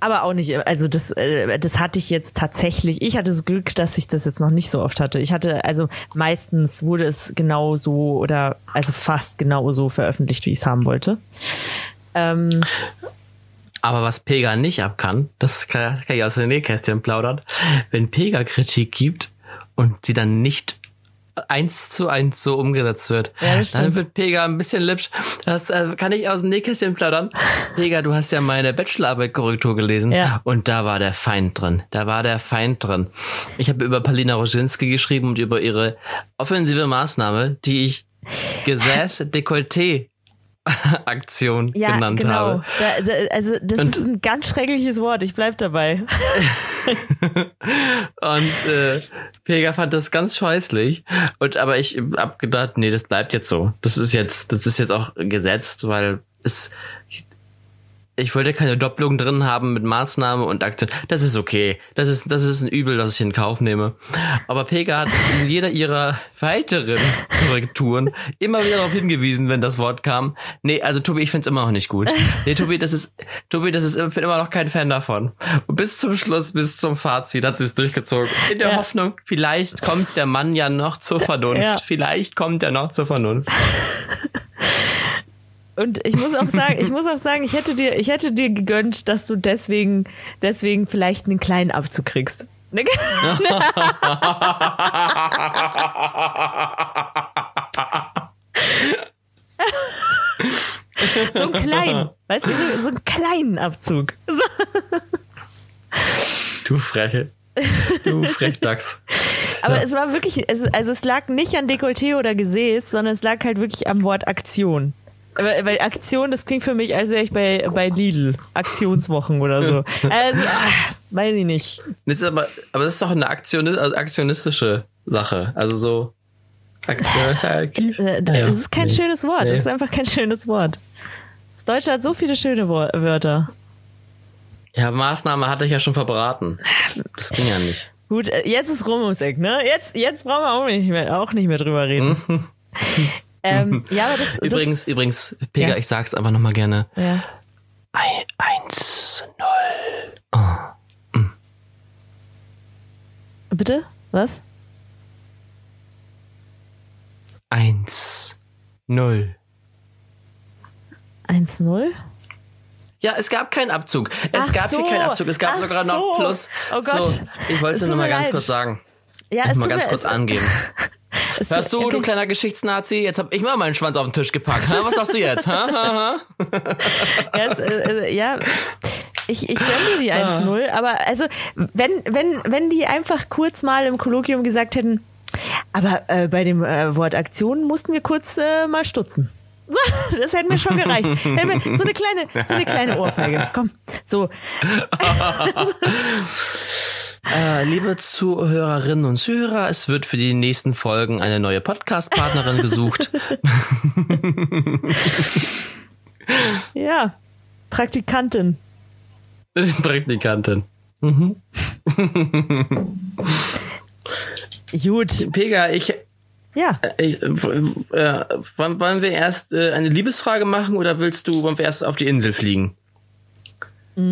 aber auch nicht, also das, äh, das hatte ich jetzt tatsächlich. Ich hatte das Glück, dass ich das jetzt noch nicht so oft hatte. Ich hatte, also meistens wurde es genau so oder also fast genau so veröffentlicht, wie ich es haben wollte. Ähm, aber was Pega nicht ab kann, das kann, ich aus den Nähkästchen plaudern, wenn Pega Kritik gibt und sie dann nicht eins zu eins so umgesetzt wird. Ja, das Dann wird Pega ein bisschen lipsch. Das äh, kann ich aus dem Nähkästchen plaudern. Pega, du hast ja meine Bachelorarbeit-Korrektur gelesen ja. und da war der Feind drin. Da war der Feind drin. Ich habe über Palina Roginski geschrieben und über ihre offensive Maßnahme, die ich Gesäß Dekolleté Aktion ja, genannt genau. habe. Da, also das und, ist ein ganz schreckliches Wort, ich bleib dabei. und äh, Pega fand das ganz scheußlich. Und aber ich hab gedacht, nee, das bleibt jetzt so. Das ist jetzt, das ist jetzt auch gesetzt, weil es ich wollte keine Doppelung drin haben mit Maßnahme und Aktion. Das ist okay. Das ist, das ist ein Übel, das ich in Kauf nehme. Aber Pega hat in jeder ihrer weiteren Korrekturen immer wieder darauf hingewiesen, wenn das Wort kam. Nee, also Tobi, ich find's immer noch nicht gut. Nee, Tobi, das ist, Tobi, das ist, ich bin immer noch kein Fan davon. Und bis zum Schluss, bis zum Fazit hat sie es durchgezogen. In der Ja. Hoffnung, vielleicht kommt der Mann ja noch zur Vernunft. Ja. Vielleicht kommt er noch zur Vernunft. Und ich muss auch sagen, ich muss auch sagen, ich hätte dir, ich hätte dir gegönnt, dass du deswegen, deswegen vielleicht einen kleinen Abzug kriegst. Ne? so einen kleinen, weißt du, so, so einen kleinen Abzug. Du Freche. Du Frechdachs. Aber es war wirklich, es, also es lag nicht an Dekolleté oder Gesäß, sondern es lag halt wirklich am Wort Aktion. Weil, weil Aktion, das klingt für mich, als wäre ich bei, bei Lidl. Aktionswochen oder so. Also, ah, weiß ich nicht. Das ist aber, aber das ist doch eine Aktion, also aktionistische Sache. Also so. Aktiv. Äh, ja. Das ist kein Nee. schönes Wort. Das ist einfach kein schönes Wort. Das Deutsche hat so viele schöne Wörter. Ja, Maßnahme hatte ich ja schon verbraten. Das ging ja nicht. Gut, äh, jetzt ist rum ums Eck, ne? Jetzt, jetzt brauchen wir auch nicht mehr, auch nicht mehr drüber reden. ähm, ja, aber das, Übrigens, das, übrigens, Pega, Ja. ich sag's einfach nochmal gerne. ja. Ein, eins, null. Bitte? Was? Eins, null. 1-0? Ja, es gab keinen Abzug. Es Ach gab so. hier keinen Abzug. Es gab Ach sogar noch so. Plus. Oh Gott. So, ich wollte Es nur mal mir ganz leid. kurz sagen. Ja, Ich es mal ganz mir, kurz angeben. Hörst du, du kleiner Geschichtsnazi? Jetzt hab ich mal meinen Schwanz auf den Tisch gepackt. Ha? Was sagst du jetzt? Ha? Ha? Ha? Ja, es, äh, äh, ja. Ich, ich gönne dir die Ah. 1-0, aber also, wenn, wenn, wenn die einfach kurz mal im Kolloquium gesagt hätten, aber äh, bei dem äh, Wort Aktion mussten wir kurz äh, mal stutzen. So, das hätte mir schon gereicht. Mir, so eine kleine, so eine kleine Ohrfeige. Komm, so. Äh, liebe Zuhörerinnen und Zuhörer, es wird für die nächsten Folgen eine neue Podcast-Partnerin gesucht. Ja, Praktikantin. Praktikantin. Gut, Pega, ich, ja. ich äh, äh, wollen wollen wir erst äh, eine Liebesfrage machen oder willst du, wollen wir erst auf die Insel fliegen? Mm,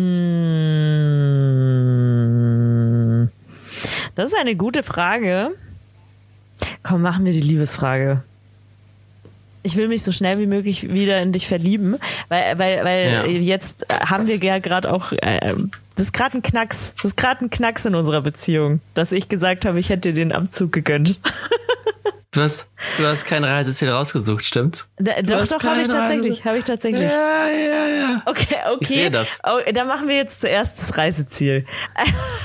Das ist eine gute Frage. Komm, machen wir die Liebesfrage. Ich will mich so schnell wie möglich wieder in dich verlieben, weil, weil, weil Ja. jetzt haben wir ja gerade auch, äh, das ist gerade ein Knacks, das ist gerade ein Knacks in unserer Beziehung, dass ich gesagt habe, ich hätte dir den Abzug gegönnt. Du hast, du hast kein Reiseziel rausgesucht, stimmt's? Da, doch, doch, habe ich tatsächlich, habe ich tatsächlich. Ja, ja, ja. Okay, okay. Ich sehe das. Oh, dann machen wir jetzt zuerst das Reiseziel.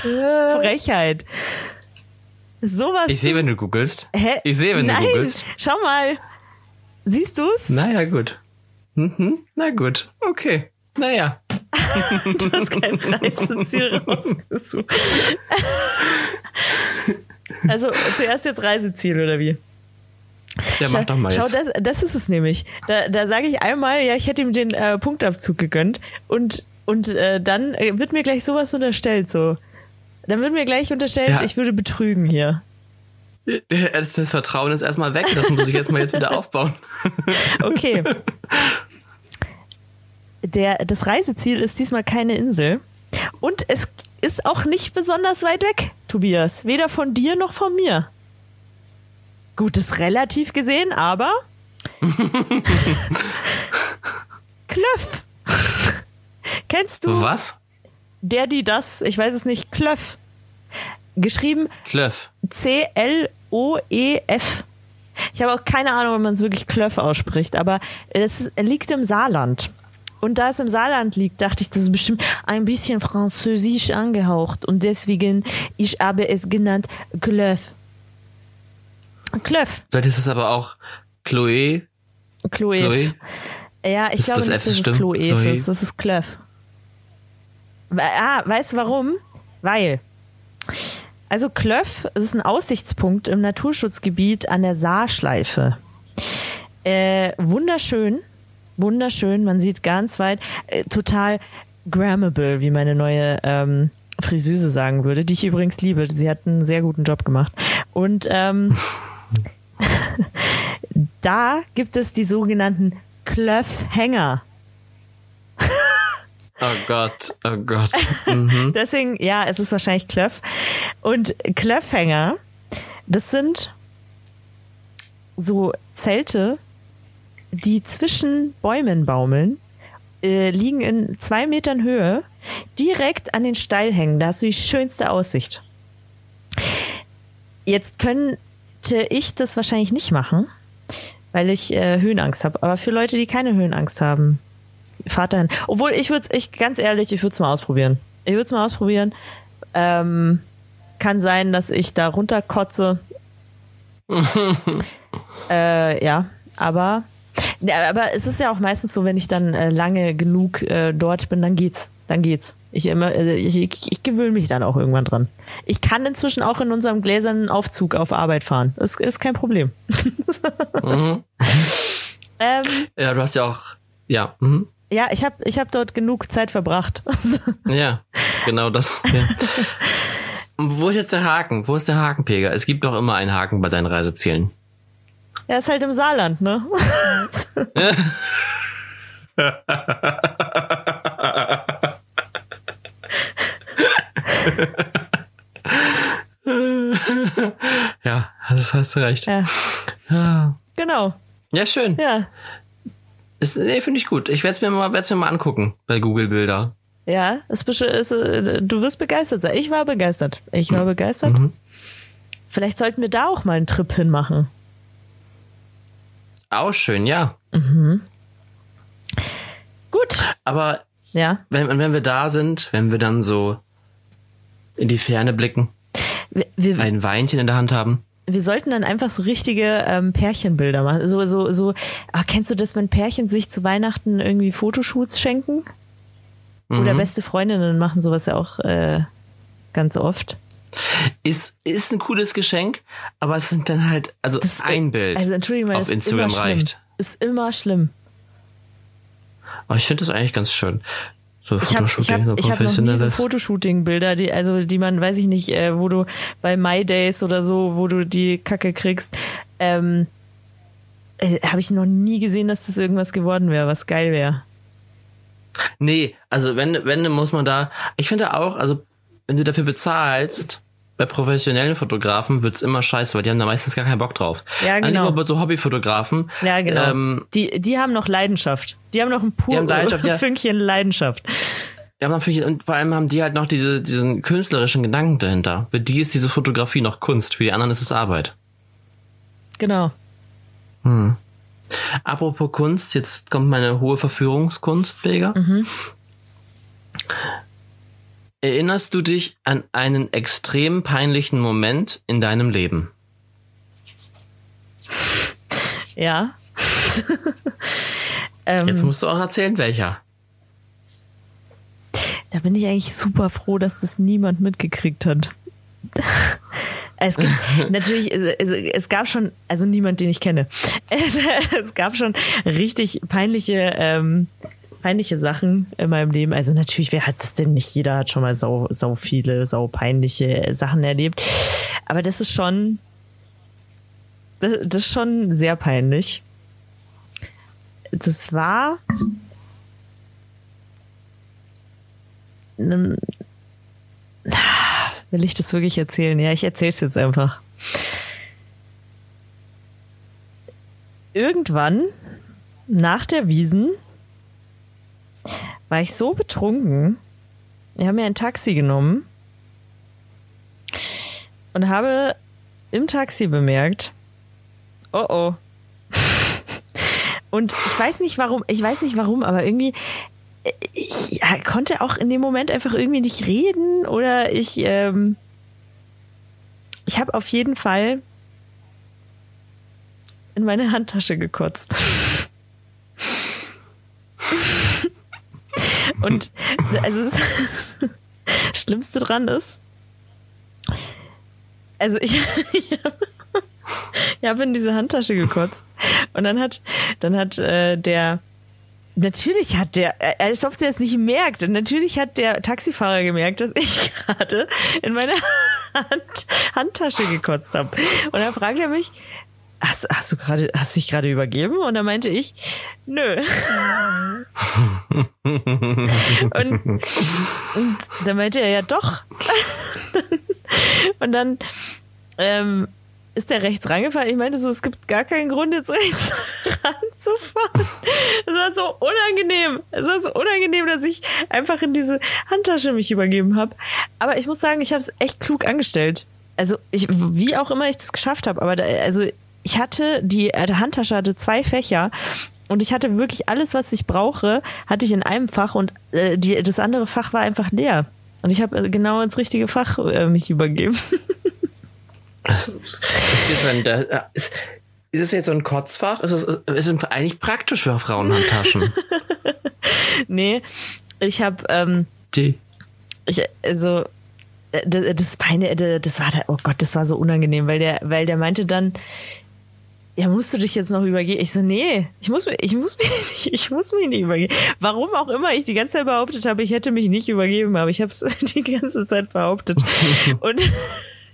Frechheit. Sowas. Ich sehe, wenn du googelst. Hä? Ich sehe, wenn Nein, du googelst. schau mal. Siehst du's? Naja, gut. Mhm. Na gut, okay. Naja. Du hast kein Reiseziel rausgesucht. Also zuerst jetzt Reiseziel oder wie? Ja, mach doch mal Schau, jetzt. das, das ist es nämlich. Da, da sage ich einmal, ja, ich hätte ihm den äh, Punktabzug gegönnt und, und äh, dann äh, wird mir gleich sowas unterstellt, so. Dann wird mir gleich unterstellt, Ja. ich würde betrügen hier. Das das Vertrauen ist erstmal weg. Das muss ich jetzt mal jetzt wieder aufbauen. Okay. Der, das Reiseziel ist diesmal keine Insel. Und es ist auch nicht besonders weit weg, Tobias. Weder von dir noch von mir. Gut, ist relativ gesehen, aber. Klöff. Kennst du Was? der, die, das? Ich weiß es nicht. Klöff. Geschrieben Klöff. C-L-O-E-F. Ich habe auch keine Ahnung, ob man es wirklich Klöff ausspricht, aber es liegt im Saarland. Und da es im Saarland liegt, dachte ich, das ist bestimmt ein bisschen französisch angehaucht. Und deswegen, ich habe es genannt Klöff. Klöff. Vielleicht ist es aber auch Chloé. Chloe. Chloe. Ja, ich Ist glaube das nicht, dass es? Chloe Chloe. ist. Das ist Klöff. Ah, weißt du warum? Weil. Also Klöff ist ein Aussichtspunkt im Naturschutzgebiet an der Saarschleife. Äh, wunderschön. Wunderschön, man sieht ganz weit, äh, total grammable, wie meine neue ähm, Friseuse sagen würde, die ich übrigens liebe. Sie hat einen sehr guten Job gemacht. Und ähm, da gibt es die sogenannten Klöffhänger. Oh Gott, oh Gott. Mhm. Deswegen, ja, es ist wahrscheinlich Klöff. Und Klöffhänger, das sind so Zelte, die zwischen Bäumen baumeln, äh, liegen in zwei Metern Höhe, direkt an den Steilhängen. Da hast du die schönste Aussicht. Jetzt könnte ich das wahrscheinlich nicht machen, weil ich äh, Höhenangst habe. Aber für Leute, die keine Höhenangst haben, fahrt dahin. Obwohl, ich würde es, ich, ganz ehrlich, ich würde es mal ausprobieren. Ich würde es mal ausprobieren. Ähm, kann sein, dass ich da runterkotze. äh, ja, aber, aber es ist ja auch meistens so, wenn ich dann äh, lange genug äh, dort bin, dann geht's. Dann geht's. Ich, immer, äh, ich, ich, ich gewöhne mich dann auch irgendwann dran. Ich kann inzwischen auch in unserem gläsernen Aufzug auf Arbeit fahren. Das ist kein Problem. Mhm. ähm, Ja, du hast ja auch, ja. Mhm. ja, ich habe ich hab dort genug Zeit verbracht. Ja, genau das. Ja. Wo ist jetzt der Haken? Wo ist der Hakenpeger? Es gibt doch immer einen Haken bei deinen Reisezielen. ja, ist halt im Saarland, ne? Ja, das hast du recht. ja, Ja, genau. ja schön. Ja. Ist- Nee, finde ich gut. Ich werde es mir, mal- werd's mir mal angucken bei Google Bilder. Ja, ist, ist, äh, du wirst begeistert sein. Ich war begeistert. Ich war begeistert. Vielleicht sollten wir da auch mal einen Trip hinmachen. Auch schön, ja. Gut. Aber Ja. wenn, wenn wir da sind, wenn wir dann so in die Ferne blicken, Wir, ein Weinchen in der Hand haben. wir sollten dann einfach so richtige ähm, Pärchenbilder machen. So, so, so, ah, kennst du das, wenn Pärchen sich zu Weihnachten irgendwie Fotoshoots schenken? Oder Mhm. beste Freundinnen machen sowas ja auch äh, ganz oft. Ist, ist ein cooles Geschenk, aber es sind dann halt, also Das ist- ein Bild Also entschuldige mal, auf Instagram immer schlimm. reicht. Ist immer schlimm. Aber ich finde das eigentlich ganz schön. So Ich habe ich Fotoshooting, hab, so ich hab noch nie so. Fotoshooting-Bilder, die, also die man, weiß ich nicht, äh, wo du bei My Days oder so, wo du die Kacke kriegst, ähm, äh, habe ich noch nie gesehen, dass das irgendwas geworden wäre, was geil wäre. Nee, also wenn, wenn, muss man da, ich finde auch, also wenn du dafür bezahlst, bei professionellen Fotografen wird's immer scheiße, weil die haben da meistens gar keinen Bock drauf. Ja, Dann genau. lieber bei so Hobbyfotografen. Ja, genau. Ähm, die, die haben noch Leidenschaft. Die haben noch ein pur Die haben Leidenschaft. Fünkchen Leidenschaft. ja, natürlich, und vor allem haben die halt noch diese, diesen künstlerischen Gedanken dahinter. Für die ist diese Fotografie noch Kunst, für die anderen ist es Arbeit. Genau. Apropos Kunst, jetzt kommt meine hohe Verführungskunst, Vega. Erinnerst du dich an einen extrem peinlichen Moment in deinem Leben? Ja. ähm, Jetzt musst du auch erzählen, welcher. Da bin ich eigentlich super froh, dass das niemand mitgekriegt hat. Es gibt natürlich, es, gab schon, also niemand, den ich kenne. Es, es gab schon richtig peinliche, ähm, peinliche Sachen in meinem Leben. Also natürlich, wer hat es denn nicht? Jeder hat schon mal sau, sau viele, sau peinliche Sachen erlebt. Aber das ist schon, das, das ist schon sehr peinlich. Das war will ich das wirklich erzählen? Ja, ich erzähle es jetzt einfach. Irgendwann nach der Wiesen war ich so betrunken. Ich habe mir ein Taxi genommen und habe im Taxi bemerkt, oh oh. Und ich weiß nicht warum, ich weiß nicht warum, aber irgendwie ich konnte auch in dem Moment einfach irgendwie nicht reden oder ich ähm, ich habe auf jeden Fall in meine Handtasche gekotzt. Und also das Schlimmste dran ist, also ich, ich habe in diese Handtasche gekotzt und dann hat dann hat äh, der natürlich hat der, als ob der es nicht merkt, natürlich hat der Taxifahrer gemerkt, dass ich gerade in meine Hand, Handtasche gekotzt habe. Und dann fragt er mich, hast, hast du gerade, hast dich gerade übergeben? Und dann meinte ich, nö. und, und dann meinte er ja doch. und dann ähm, ist der rechts rangefahren. Ich meinte so, es gibt gar keinen Grund, jetzt rechts ranzufahren. Es war so unangenehm. Es war so unangenehm, dass ich einfach in diese Handtasche mich übergeben habe. Aber ich muss sagen, ich habe es echt klug angestellt. Also ich, wie auch immer ich das geschafft habe, aber da, also ich hatte die äh, Handtasche hatte zwei Fächer und ich hatte wirklich alles, was ich brauche, hatte ich in einem Fach und äh, die, das andere Fach war einfach leer. Und ich habe äh, genau ins richtige Fach äh, mich übergeben. ist, ist, ist, ist es jetzt so ein Kotzfach? Ist es, ist es eigentlich praktisch für Frauenhandtaschen? nee, ich habe ähm, die. Ich, also das, das Beine, das war da, oh Gott, das war so unangenehm, weil der, weil der meinte dann, ja, musst du dich jetzt noch übergeben? Ich so, nee, ich muss, ich muss mich nicht, ich muss mich nicht übergeben. Warum auch immer ich die ganze Zeit behauptet habe, ich hätte mich nicht übergeben, aber ich habe es die ganze Zeit behauptet. Und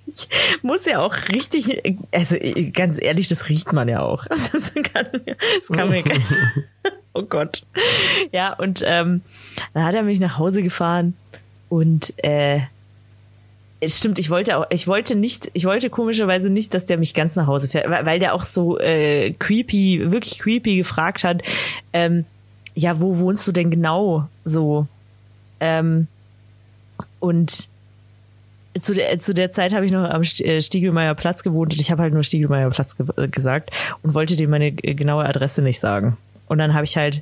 ich muss ja auch richtig, also ganz ehrlich, das riecht man ja auch. Also das kann, das kann mir, oh Gott. Ja, und ähm, dann hat er mich nach Hause gefahren und äh, Stimmt, ich wollte auch, ich wollte nicht, ich wollte komischerweise nicht, dass der mich ganz nach Hause fährt, weil der auch so äh, creepy, wirklich creepy gefragt hat, ähm, ja, wo wohnst du denn genau so? Ähm, und zu der, zu der Zeit habe ich noch am äh, Stiegelmeier Platz gewohnt und ich habe halt nur Stiegelmeier Platz ge äh, gesagt und wollte dir meine äh, genaue Adresse nicht sagen. Und dann habe ich halt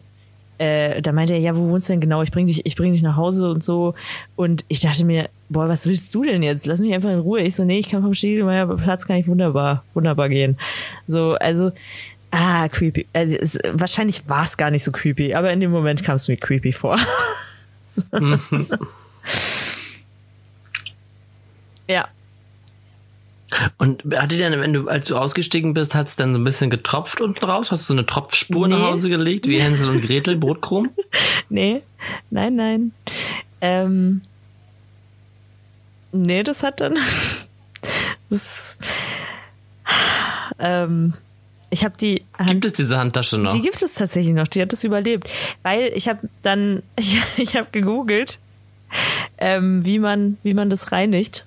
äh, da meinte er, ja, wo wohnst du denn genau? Ich bring dich, ich bring dich nach Hause und so. Und ich dachte mir, boah, was willst du denn jetzt? Lass mich einfach in Ruhe. Ich so, nee, ich kann vom Stiegelmeier Platz kann ich wunderbar, wunderbar gehen. So, also, ah, creepy. Also, es, wahrscheinlich war es gar nicht so creepy, aber in dem Moment kam es mir creepy vor. ja, und hatte denn, wenn du, als du ausgestiegen bist, hat es dann so ein bisschen getropft unten raus? Hast du so eine Tropfspur nee. nach Hause gelegt, wie Hänsel und Gretel, Brotkrumm? Nee, nein, nein. Ähm, nee, das hat dann. das, ähm, ich habe die Hand, Gibt es diese Handtasche noch? Die gibt es tatsächlich noch. Die hat es überlebt, weil ich habe dann ich, ich habe gegoogelt, ähm, wie man wie man das reinigt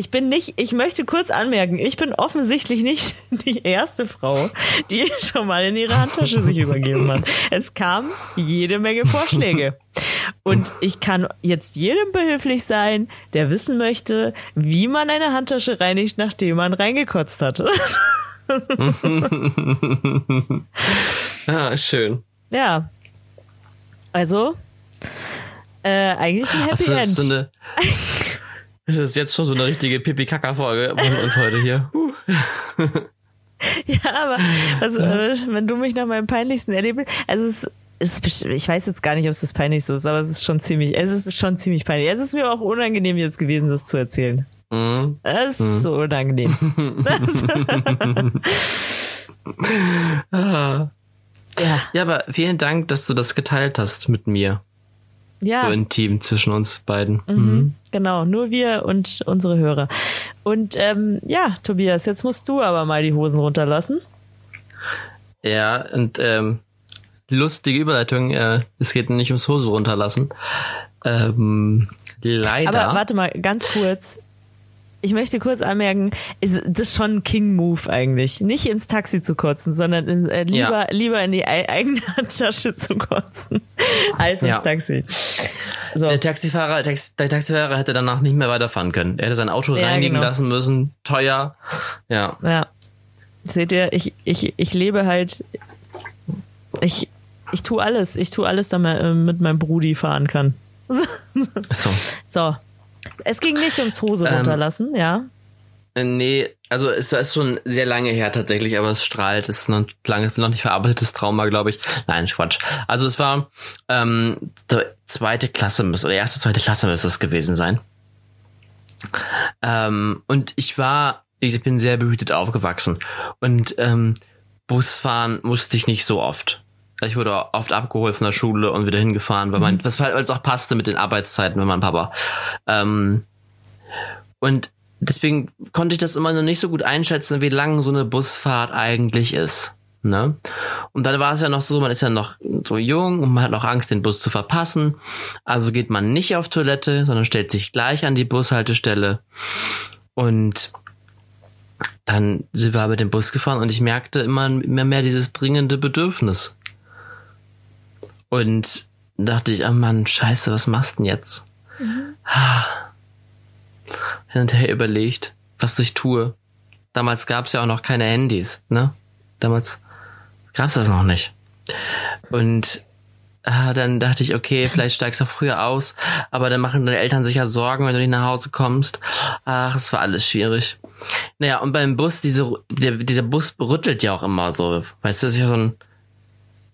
ich bin nicht, ich möchte kurz anmerken, ich bin offensichtlich nicht die erste Frau, die schon mal in ihre Handtasche sich übergeben hat. Es kamen jede Menge Vorschläge. Und ich kann jetzt jedem behilflich sein, der wissen möchte, wie man eine Handtasche reinigt, nachdem man reingekotzt hatte. ah, schön. Ja. Also, äh, eigentlich ein Happy also, End. So eine, das ist jetzt schon so eine richtige Pipi-Kaka-Folge von uns heute hier. ja, aber was, äh, wenn du mich nach meinem peinlichsten Erlebnis, also es ist, ich weiß jetzt gar nicht, ob es das peinlichste ist, aber es ist schon ziemlich, es ist schon ziemlich peinlich. Es ist mir auch unangenehm jetzt gewesen, das zu erzählen. Mhm. Es ist mhm. so unangenehm. ah. ja. ja, aber vielen Dank, dass du das geteilt hast mit mir ja. so intim zwischen uns beiden. Mhm. Mhm. Genau, nur wir und unsere Hörer. Und ähm, ja, Tobias, jetzt musst du aber mal die Hosen runterlassen. Ja, und ähm, lustige Überleitung, äh, es geht nicht ums Hose runterlassen. Ähm, leider. Aber warte mal, ganz kurz ich möchte kurz anmerken, ist das schon ein King-Move eigentlich. Nicht ins Taxi zu kotzen, sondern in, äh, lieber, ja. lieber in die eigene Tasche zu kotzen, als ins ja. Taxi. So. Der Taxifahrer, der Taxifahrer hätte danach nicht mehr weiterfahren können. Er hätte sein Auto ja, reinigen genau. lassen müssen, teuer. Ja. Ja. Seht ihr, ich, ich, ich lebe halt, ich, ich tue alles. Ich tue alles, damit äh, mit meinem Brudi fahren kann. so. So. Es ging nicht ums Hose ähm, runterlassen, ja. Äh, nee, also es ist schon sehr lange her tatsächlich, aber es strahlt, es ist noch lange noch nicht verarbeitetes Trauma, glaube ich. Nein, Quatsch. Also es war ähm, zweite Klasse müsste oder erste, zweite Klasse müsste es gewesen sein. Ähm, und ich war, ich bin sehr behütet aufgewachsen und ähm, Busfahren musste ich nicht so oft. Ich wurde oft abgeholt von der Schule und wieder hingefahren, weil man, was weil es auch passte mit den Arbeitszeiten mit meinem Papa. Ähm, und deswegen konnte ich das immer noch nicht so gut einschätzen, wie lang so eine Busfahrt eigentlich ist. Ne? Und dann war es ja noch so, man ist ja noch so jung und man hat noch Angst, den Bus zu verpassen. Also geht man nicht auf Toilette, sondern stellt sich gleich an die Bushaltestelle. Und dann sind wir mit dem Bus gefahren und ich merkte immer, immer mehr dieses dringende Bedürfnis. Und dachte ich, oh Mann, scheiße, was machst du denn jetzt? Mhm. Hin und her überlegt, was ich tue. Damals gab es ja auch noch keine Handys, ne? Damals gab es das noch nicht. Und ah, dann dachte ich, okay, vielleicht steigst du früher aus, aber dann machen deine Eltern sich ja Sorgen, wenn du nicht nach Hause kommst. Ach, es war alles schwierig. Naja, und beim Bus, diese, der, dieser Bus rüttelt ja auch immer so. Weißt du, das ist ja so ein,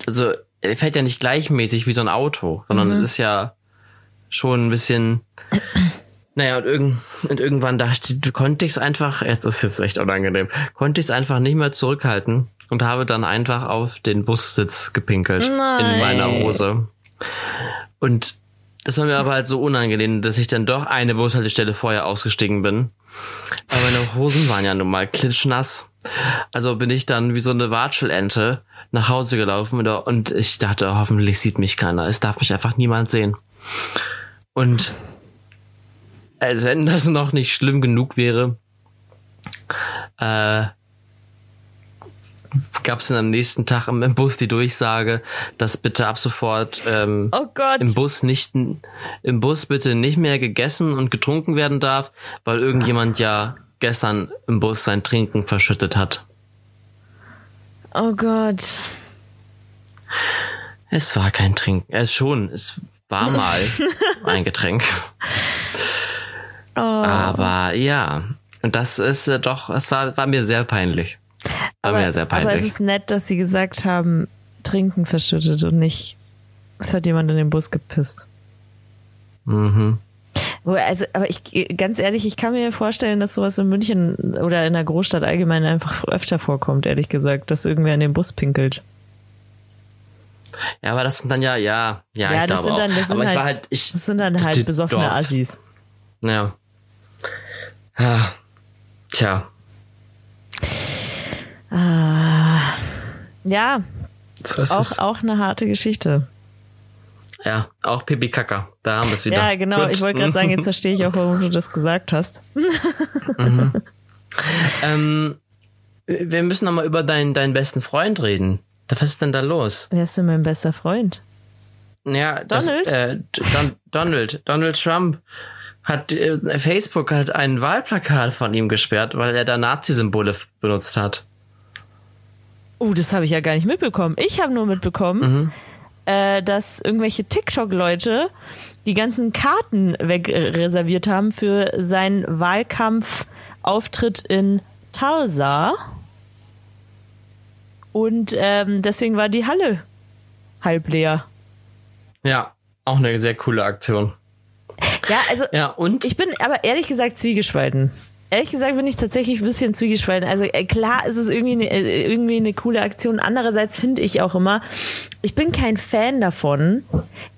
also er fährt ja nicht gleichmäßig wie so ein Auto, sondern mhm. ist ja schon ein bisschen. Naja, und, irgend, und irgendwann dachte ich, du konntest einfach, jetzt ist jetzt echt unangenehm, konnte ich es einfach nicht mehr zurückhalten und habe dann einfach auf den Bussitz gepinkelt Nein. in meiner Hose. Und das war mir aber halt so unangenehm, dass ich dann doch eine Bushaltestelle vorher ausgestiegen bin. Aber meine Hosen waren ja nun mal klitschnass. Also bin ich dann wie so eine Watschelente nach Hause gelaufen und ich dachte, hoffentlich sieht mich keiner. Es darf mich einfach niemand sehen. Und als wenn das noch nicht schlimm genug wäre, äh, gab es am nächsten Tag im, Bus die Durchsage, dass bitte ab sofort ähm, oh im Bus nicht im Bus bitte nicht mehr gegessen und getrunken werden darf, weil irgendjemand ja gestern im Bus sein Trinken verschüttet hat. Oh Gott. Es war kein Trinken. Es schon, es war mal ein Getränk. Oh. Aber ja, und das ist äh, doch, es war, war mir sehr peinlich. Aber, mir sehr peinlich. Aber es ist nett, dass sie gesagt haben, Trinken verschüttet und nicht, es hat jemand in den Bus gepisst. Mhm. Also, aber ich, ganz ehrlich, ich kann mir vorstellen, dass sowas in München oder in der Großstadt allgemein einfach öfter vorkommt, ehrlich gesagt, dass irgendwer in den Bus pinkelt. Ja, aber das sind dann ja, ja, ja, ja ich das sind dann, das sind halt, halt ich, das sind dann halt besoffene Dorf. Assis. Ja. Ja. Tja. Ah, ja. So auch, auch eine harte Geschichte. Ja, auch Pipi Kaka. Da haben wir es wieder. Ja, genau. Gut. Ich wollte gerade sagen, jetzt verstehe ich auch, warum du das gesagt hast. mhm. ähm, wir müssen noch mal über deinen, deinen besten Freund reden. Was ist denn da los? Wer ist denn mein bester Freund? Ja, Donald? Das, äh, Don, Donald, Donald Trump hat äh, Facebook hat ein Wahlplakat von ihm gesperrt, weil er da Nazi-Symbole benutzt hat. Oh, das habe ich ja gar nicht mitbekommen. Ich habe nur mitbekommen, mhm äh, dass irgendwelche TikTok-Leute die ganzen Karten wegreserviert haben für seinen Wahlkampfauftritt in Tulsa. Und ähm, deswegen war die Halle halb leer. Ja, auch eine sehr coole Aktion. Ja, also ja, und? ich bin aber ehrlich gesagt zwiegespalten ehrlich gesagt bin ich tatsächlich ein bisschen zwiegespalten. Also äh, klar ist es irgendwie eine, äh, irgendwie eine coole Aktion. Andererseits finde ich auch immer, ich bin kein Fan davon,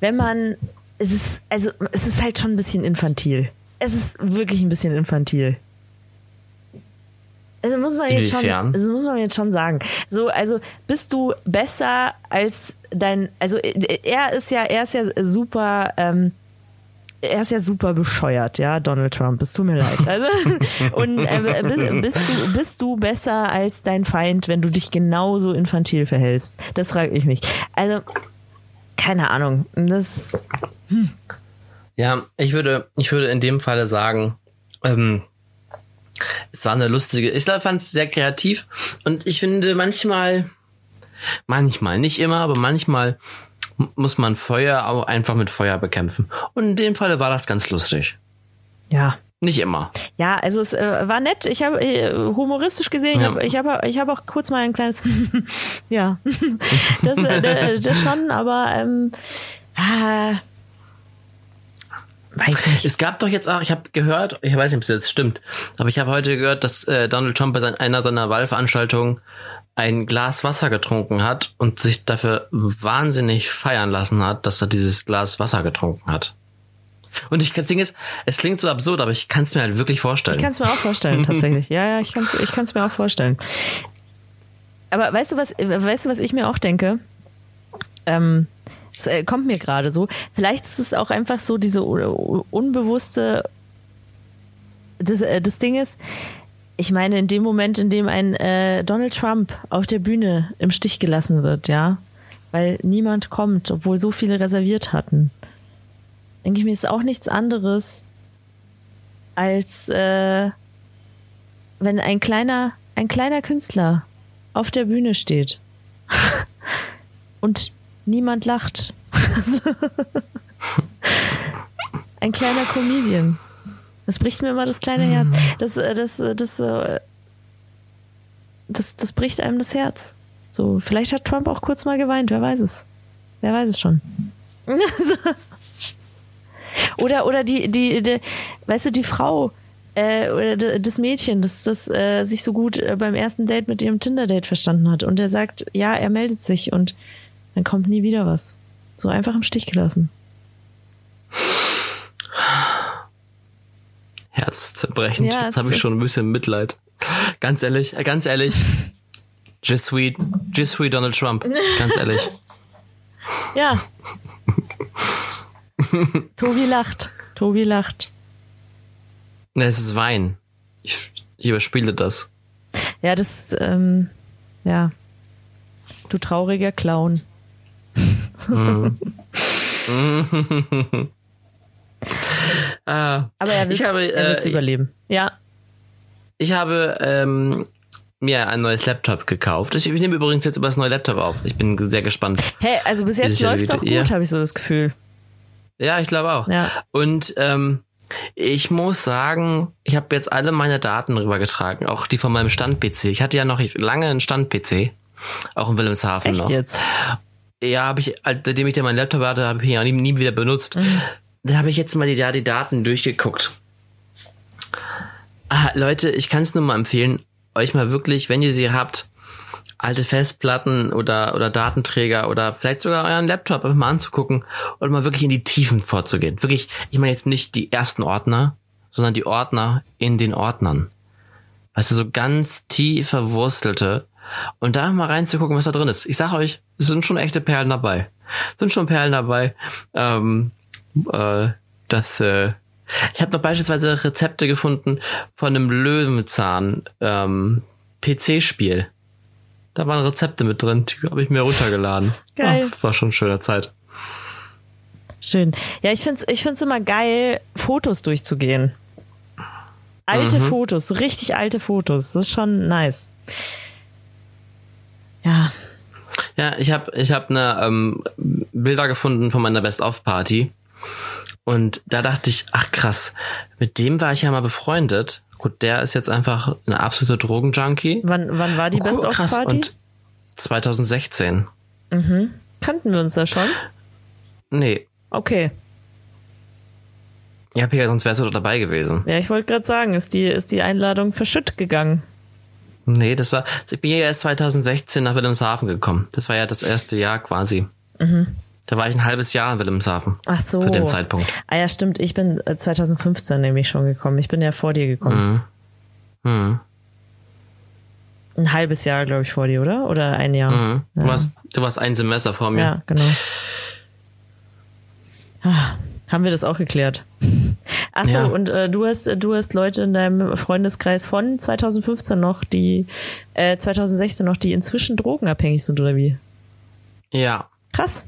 wenn man, es ist, also es ist halt schon ein bisschen infantil. Es ist wirklich ein bisschen infantil. Also muss man jetzt schon, also muss man jetzt schon sagen. So, also bist du besser als dein, also äh, er ist ja, er ist ja super, ähm, er ist ja super bescheuert, ja, Donald Trump. Es tut mir leid. Also, und äh, bist, du, bist du besser als dein Feind, wenn du dich genauso infantil verhältst? Das frage ich mich. Also, keine Ahnung. Das. Hm. Ja, ich würde, ich würde in dem Falle sagen, ähm, es war eine lustige, ich fand es sehr kreativ und ich finde manchmal, manchmal, nicht immer, aber manchmal muss man Feuer auch einfach mit Feuer bekämpfen. Und in dem Falle war das ganz lustig. Ja. Nicht immer. Ja, also es äh, war nett. Ich habe äh, humoristisch gesehen, ja. ich habe ich hab auch kurz mal ein kleines ja, das, äh, das schon, aber ähm, äh, Weiß nicht. Es gab doch jetzt auch, ich habe gehört, ich weiß nicht, ob es jetzt stimmt, aber ich habe heute gehört, dass äh, Donald Trump bei sein, einer seiner Wahlveranstaltungen ein Glas Wasser getrunken hat und sich dafür wahnsinnig feiern lassen hat, dass er dieses Glas Wasser getrunken hat. Und ich, das Ding ist, es klingt so absurd, aber ich kann es mir halt wirklich vorstellen. Ich kann es mir auch vorstellen, tatsächlich. Ja, ja, ich kann es ich kann's mir auch vorstellen. Aber weißt du, was, weißt du, was ich mir auch denke? Ähm, es äh, kommt mir gerade so. Vielleicht ist es auch einfach so diese unbewusste. Das, äh, das Ding ist, ich meine, in dem Moment, in dem ein äh, Donald Trump auf der Bühne im Stich gelassen wird, ja, weil niemand kommt, obwohl so viele reserviert hatten, denke ich mir, ist auch nichts anderes als äh, wenn ein kleiner, ein kleiner Künstler auf der Bühne steht und niemand lacht. ein kleiner Comedian. Das bricht mir immer das kleine Herz. Das, äh, das, äh, das, äh, das, das bricht einem das Herz. So, vielleicht hat Trump auch kurz mal geweint, wer weiß es. Wer weiß es schon. Oder, oder die, die, die, weißt du, die Frau äh, oder das Mädchen, das, das äh, sich so gut beim ersten Date mit ihrem Tinder-Date verstanden hat und der sagt, ja, er meldet sich und dann kommt nie wieder was. So einfach im Stich gelassen. Herzzerbrechend. Ja, Jetzt habe ich schon ein bisschen Mitleid. Ganz ehrlich, äh, ganz ehrlich. Je suis, je suis Donald Trump. Ganz ehrlich. Ja. Tobi lacht. Tobi lacht. Es ist Wein. Ich, ich überspiele das. Ja, das, ähm, ja. Du trauriger Clown. Ah, Aber er wird wird's äh, überleben. Ja. ich habe ähm, mir ein neues Laptop gekauft. Ich, ich nehme übrigens jetzt über das neue Laptop auf. Ich bin sehr gespannt. Hey, also bis jetzt ja läuft's auch gut, ja. habe ich so das Gefühl. Ja, ich glaube auch. Ja. Und ähm, ich muss sagen, ich habe jetzt alle meine Daten rübergetragen, auch die von meinem Stand-PC. Ich hatte ja noch lange einen Stand-PC, auch in Wilhelmshaven Echt noch. jetzt? Ja, habe ich, seitdem ich dann meinen Laptop hatte, habe ich ihn auch nie, nie wieder benutzt. Mhm. Dann habe ich jetzt mal die, ja, die Daten durchgeguckt. Ah, Leute, ich kann es nur mal empfehlen, euch mal wirklich, wenn ihr sie habt, alte Festplatten oder, oder Datenträger oder vielleicht sogar euren Laptop einfach mal anzugucken und mal wirklich in die Tiefen vorzugehen. Wirklich, ich meine jetzt nicht die ersten Ordner, sondern die Ordner in den Ordnern. Weißt du, so ganz tief verwurstelte. Und da mal reinzugucken, was da drin ist. Ich sag euch, es sind schon echte Perlen dabei. Es sind schon Perlen dabei. Ähm, äh, das, äh, ich habe noch beispielsweise Rezepte gefunden von einem Löwenzahn ähm, PC-Spiel. Da waren Rezepte mit drin, die habe ich mir runtergeladen. Geil. Ah, war schon eine schöne Zeit. Schön. Ja, ich find's, ich find's immer geil, Fotos durchzugehen. Alte Fotos, so richtig alte Fotos. Das ist schon nice. Ja. Ja, ich habe ich hab ne ähm, Bilder gefunden von meiner Best-of-Party. Und da dachte ich, ach krass, mit dem war ich ja mal befreundet. Gut, der ist jetzt einfach eine absolute Drogenjunkie. Wann, wann war die Oh, krass. Best-of-Party? Und 2016. Kannten wir uns da schon? Nee, Okay. ja, Pia, sonst wärst du doch dabei gewesen. Ja, ich wollte gerade sagen, ist die, ist die Einladung verschütt gegangen. Nee, das war, ich bin ja erst 2016 nach Wilhelmshaven gekommen. Das war ja das erste Jahr quasi. Da war ich ein halbes Jahr in Wilhelmshaven. Ach so. Zu dem Zeitpunkt. Ah ja, stimmt. Ich bin äh, 2015 nämlich schon gekommen. Ich bin ja vor dir gekommen. Hm. Ein halbes Jahr, glaube ich, vor dir, oder? Oder ein Jahr? Mhm. Du, warst, du warst ein Semester vor mir. Ja, genau. Ah, haben wir das auch geklärt? Ach so, Ja. und äh, du hast du hast Leute in deinem Freundeskreis von 2015 noch, die äh, 2016 noch, die inzwischen drogenabhängig sind oder wie? ja. Krass.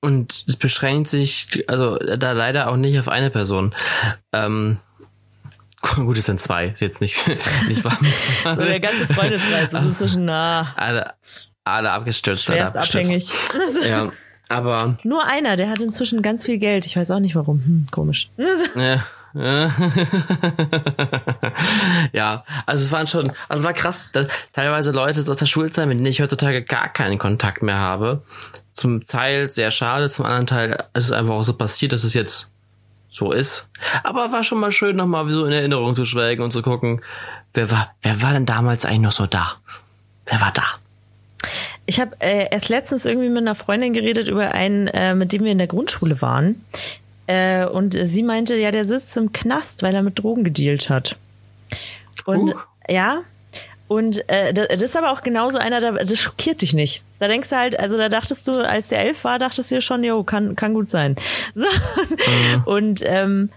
Und es beschränkt sich, also da leider auch nicht auf eine Person. Ähm, gut, es sind zwei, ist jetzt nicht, nicht wahr. So der ganze Freundeskreis ist inzwischen nah, alle, alle abgestürzt, schwerst abgestürzt. abhängig. Ja, aber Nur einer, der hat inzwischen ganz viel Geld. Ich weiß auch nicht warum. Hm, komisch. Ja. ja, also es waren schon, also es war krass, dass teilweise Leute so aus der Schulzeit, mit denen ich heutzutage gar keinen Kontakt mehr habe, zum Teil sehr schade, zum anderen Teil ist es einfach auch so passiert, dass es jetzt so ist. Aber war schon mal schön, nochmal so in Erinnerung zu schwelgen und zu gucken, wer war, wer war denn damals eigentlich noch so da? Wer war da? Ich habe äh, erst letztens irgendwie mit einer Freundin geredet über einen, äh, mit dem wir in der Grundschule waren. Äh, und sie meinte, ja, der sitzt im Knast, weil er mit Drogen gedealt hat. Und Huch. ja, und äh, das ist aber auch genauso einer, da- das schockiert dich nicht. Da denkst du halt, also da dachtest du, als der elf war, dachtest du schon, jo, kann, kann gut sein. So. Und ähm,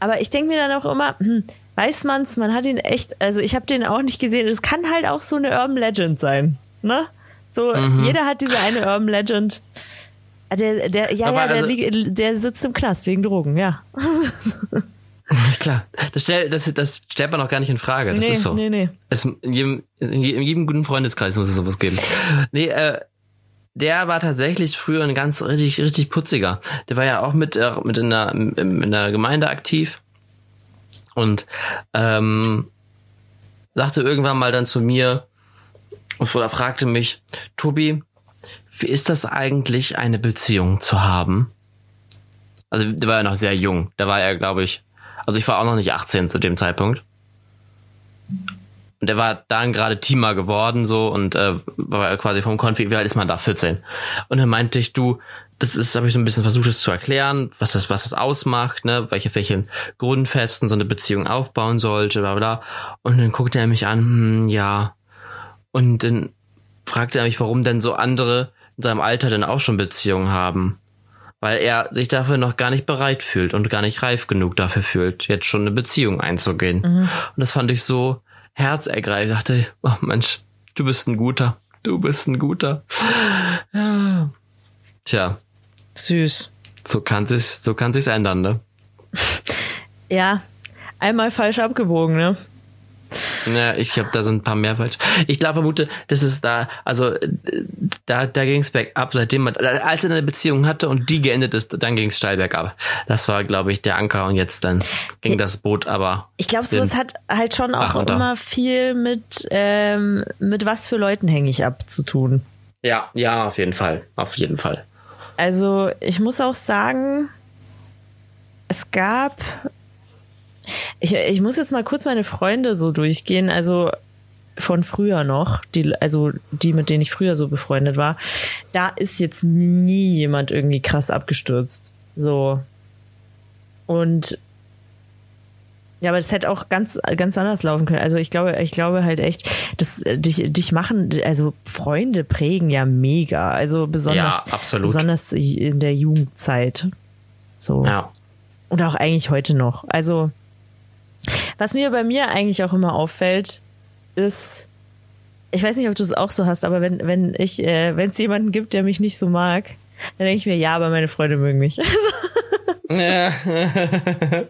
aber ich denke mir dann auch immer, hm, weiß man's, man hat ihn echt, also ich habe den auch nicht gesehen. Es kann halt auch so eine Urban Legend sein, ne? So, jeder hat diese eine Urban Legend. Ah, Der, der, ja, Aber ja, der, also- der sitzt im Knast wegen Drogen, ja. Klar, das, stell, das, das stellt man auch gar nicht in Frage. Das nee, ist so. nee, nee. Es, in, jedem, in je- in jedem guten Freundeskreis muss es sowas geben. Nee, äh, der war tatsächlich früher ein ganz richtig, richtig putziger. Der war ja auch mit, äh, mit in, der, in, in der Gemeinde aktiv und ähm, sagte irgendwann mal dann zu mir oder fragte mich, Tobi, wie ist das eigentlich, eine Beziehung zu haben? Also der war ja noch sehr jung. Da war er, glaube ich, also ich war auch noch nicht 18 zu dem Zeitpunkt. Und der war dann gerade Teamer geworden so und äh, war quasi vom Konfi, wie alt ist man da? 14. Und dann meinte ich, du, das ist, habe ich so ein bisschen versucht, das zu erklären, was das, was das ausmacht, ne, welche, welche Grundfesten so eine Beziehung aufbauen sollte, bla bla. Und dann guckte er mich an, hm, ja. Und dann fragte er mich, warum denn so andere in seinem Alter denn auch schon Beziehungen haben. Weil er sich dafür noch gar nicht bereit fühlt und gar nicht reif genug dafür fühlt, jetzt schon eine Beziehung einzugehen. Und das fand ich so herzergreifend. Ich dachte, oh Mensch, du bist ein guter. Du bist ein guter. Ja. Tja, Süß. so kann sich's, so kann sich's ändern, ne? Ja, einmal falsch abgebogen, ne? Ja, ich glaube, da sind ein paar mehr falsch. Ich glaube, vermute, das ist da, also äh, da, da ging es bergab, seitdem man, als er eine Beziehung hatte und die geendet ist, dann ging es steil bergab. Das war, glaube ich, der Anker und jetzt dann ging das Boot aber. Ich glaube, den sowas hat halt schon auch immer viel mit, ähm, mit was für Leuten hänge ich ab zu tun. Ja, ja, auf jeden Fall. Auf jeden Fall. Also ich muss auch sagen, es gab. Ich, ich muss jetzt mal kurz meine Freunde so durchgehen, also von früher noch, die, also die, mit denen ich früher so befreundet war. Da ist jetzt nie jemand irgendwie krass abgestürzt. So. Und ja, aber das hätte auch ganz, ganz anders laufen können. Also ich glaube, ich glaube halt echt, dass äh, dich, dich machen, also Freunde prägen ja mega. Also besonders, Ja, besonders in der Jugendzeit. So. Ja. Und auch eigentlich heute noch. Also, was mir bei mir eigentlich auch immer auffällt, ist, ich weiß nicht, ob du es auch so hast, aber wenn, wenn ich, äh, wenn es jemanden gibt, der mich nicht so mag, dann denke ich mir, ja, aber meine Freunde mögen mich. Ja.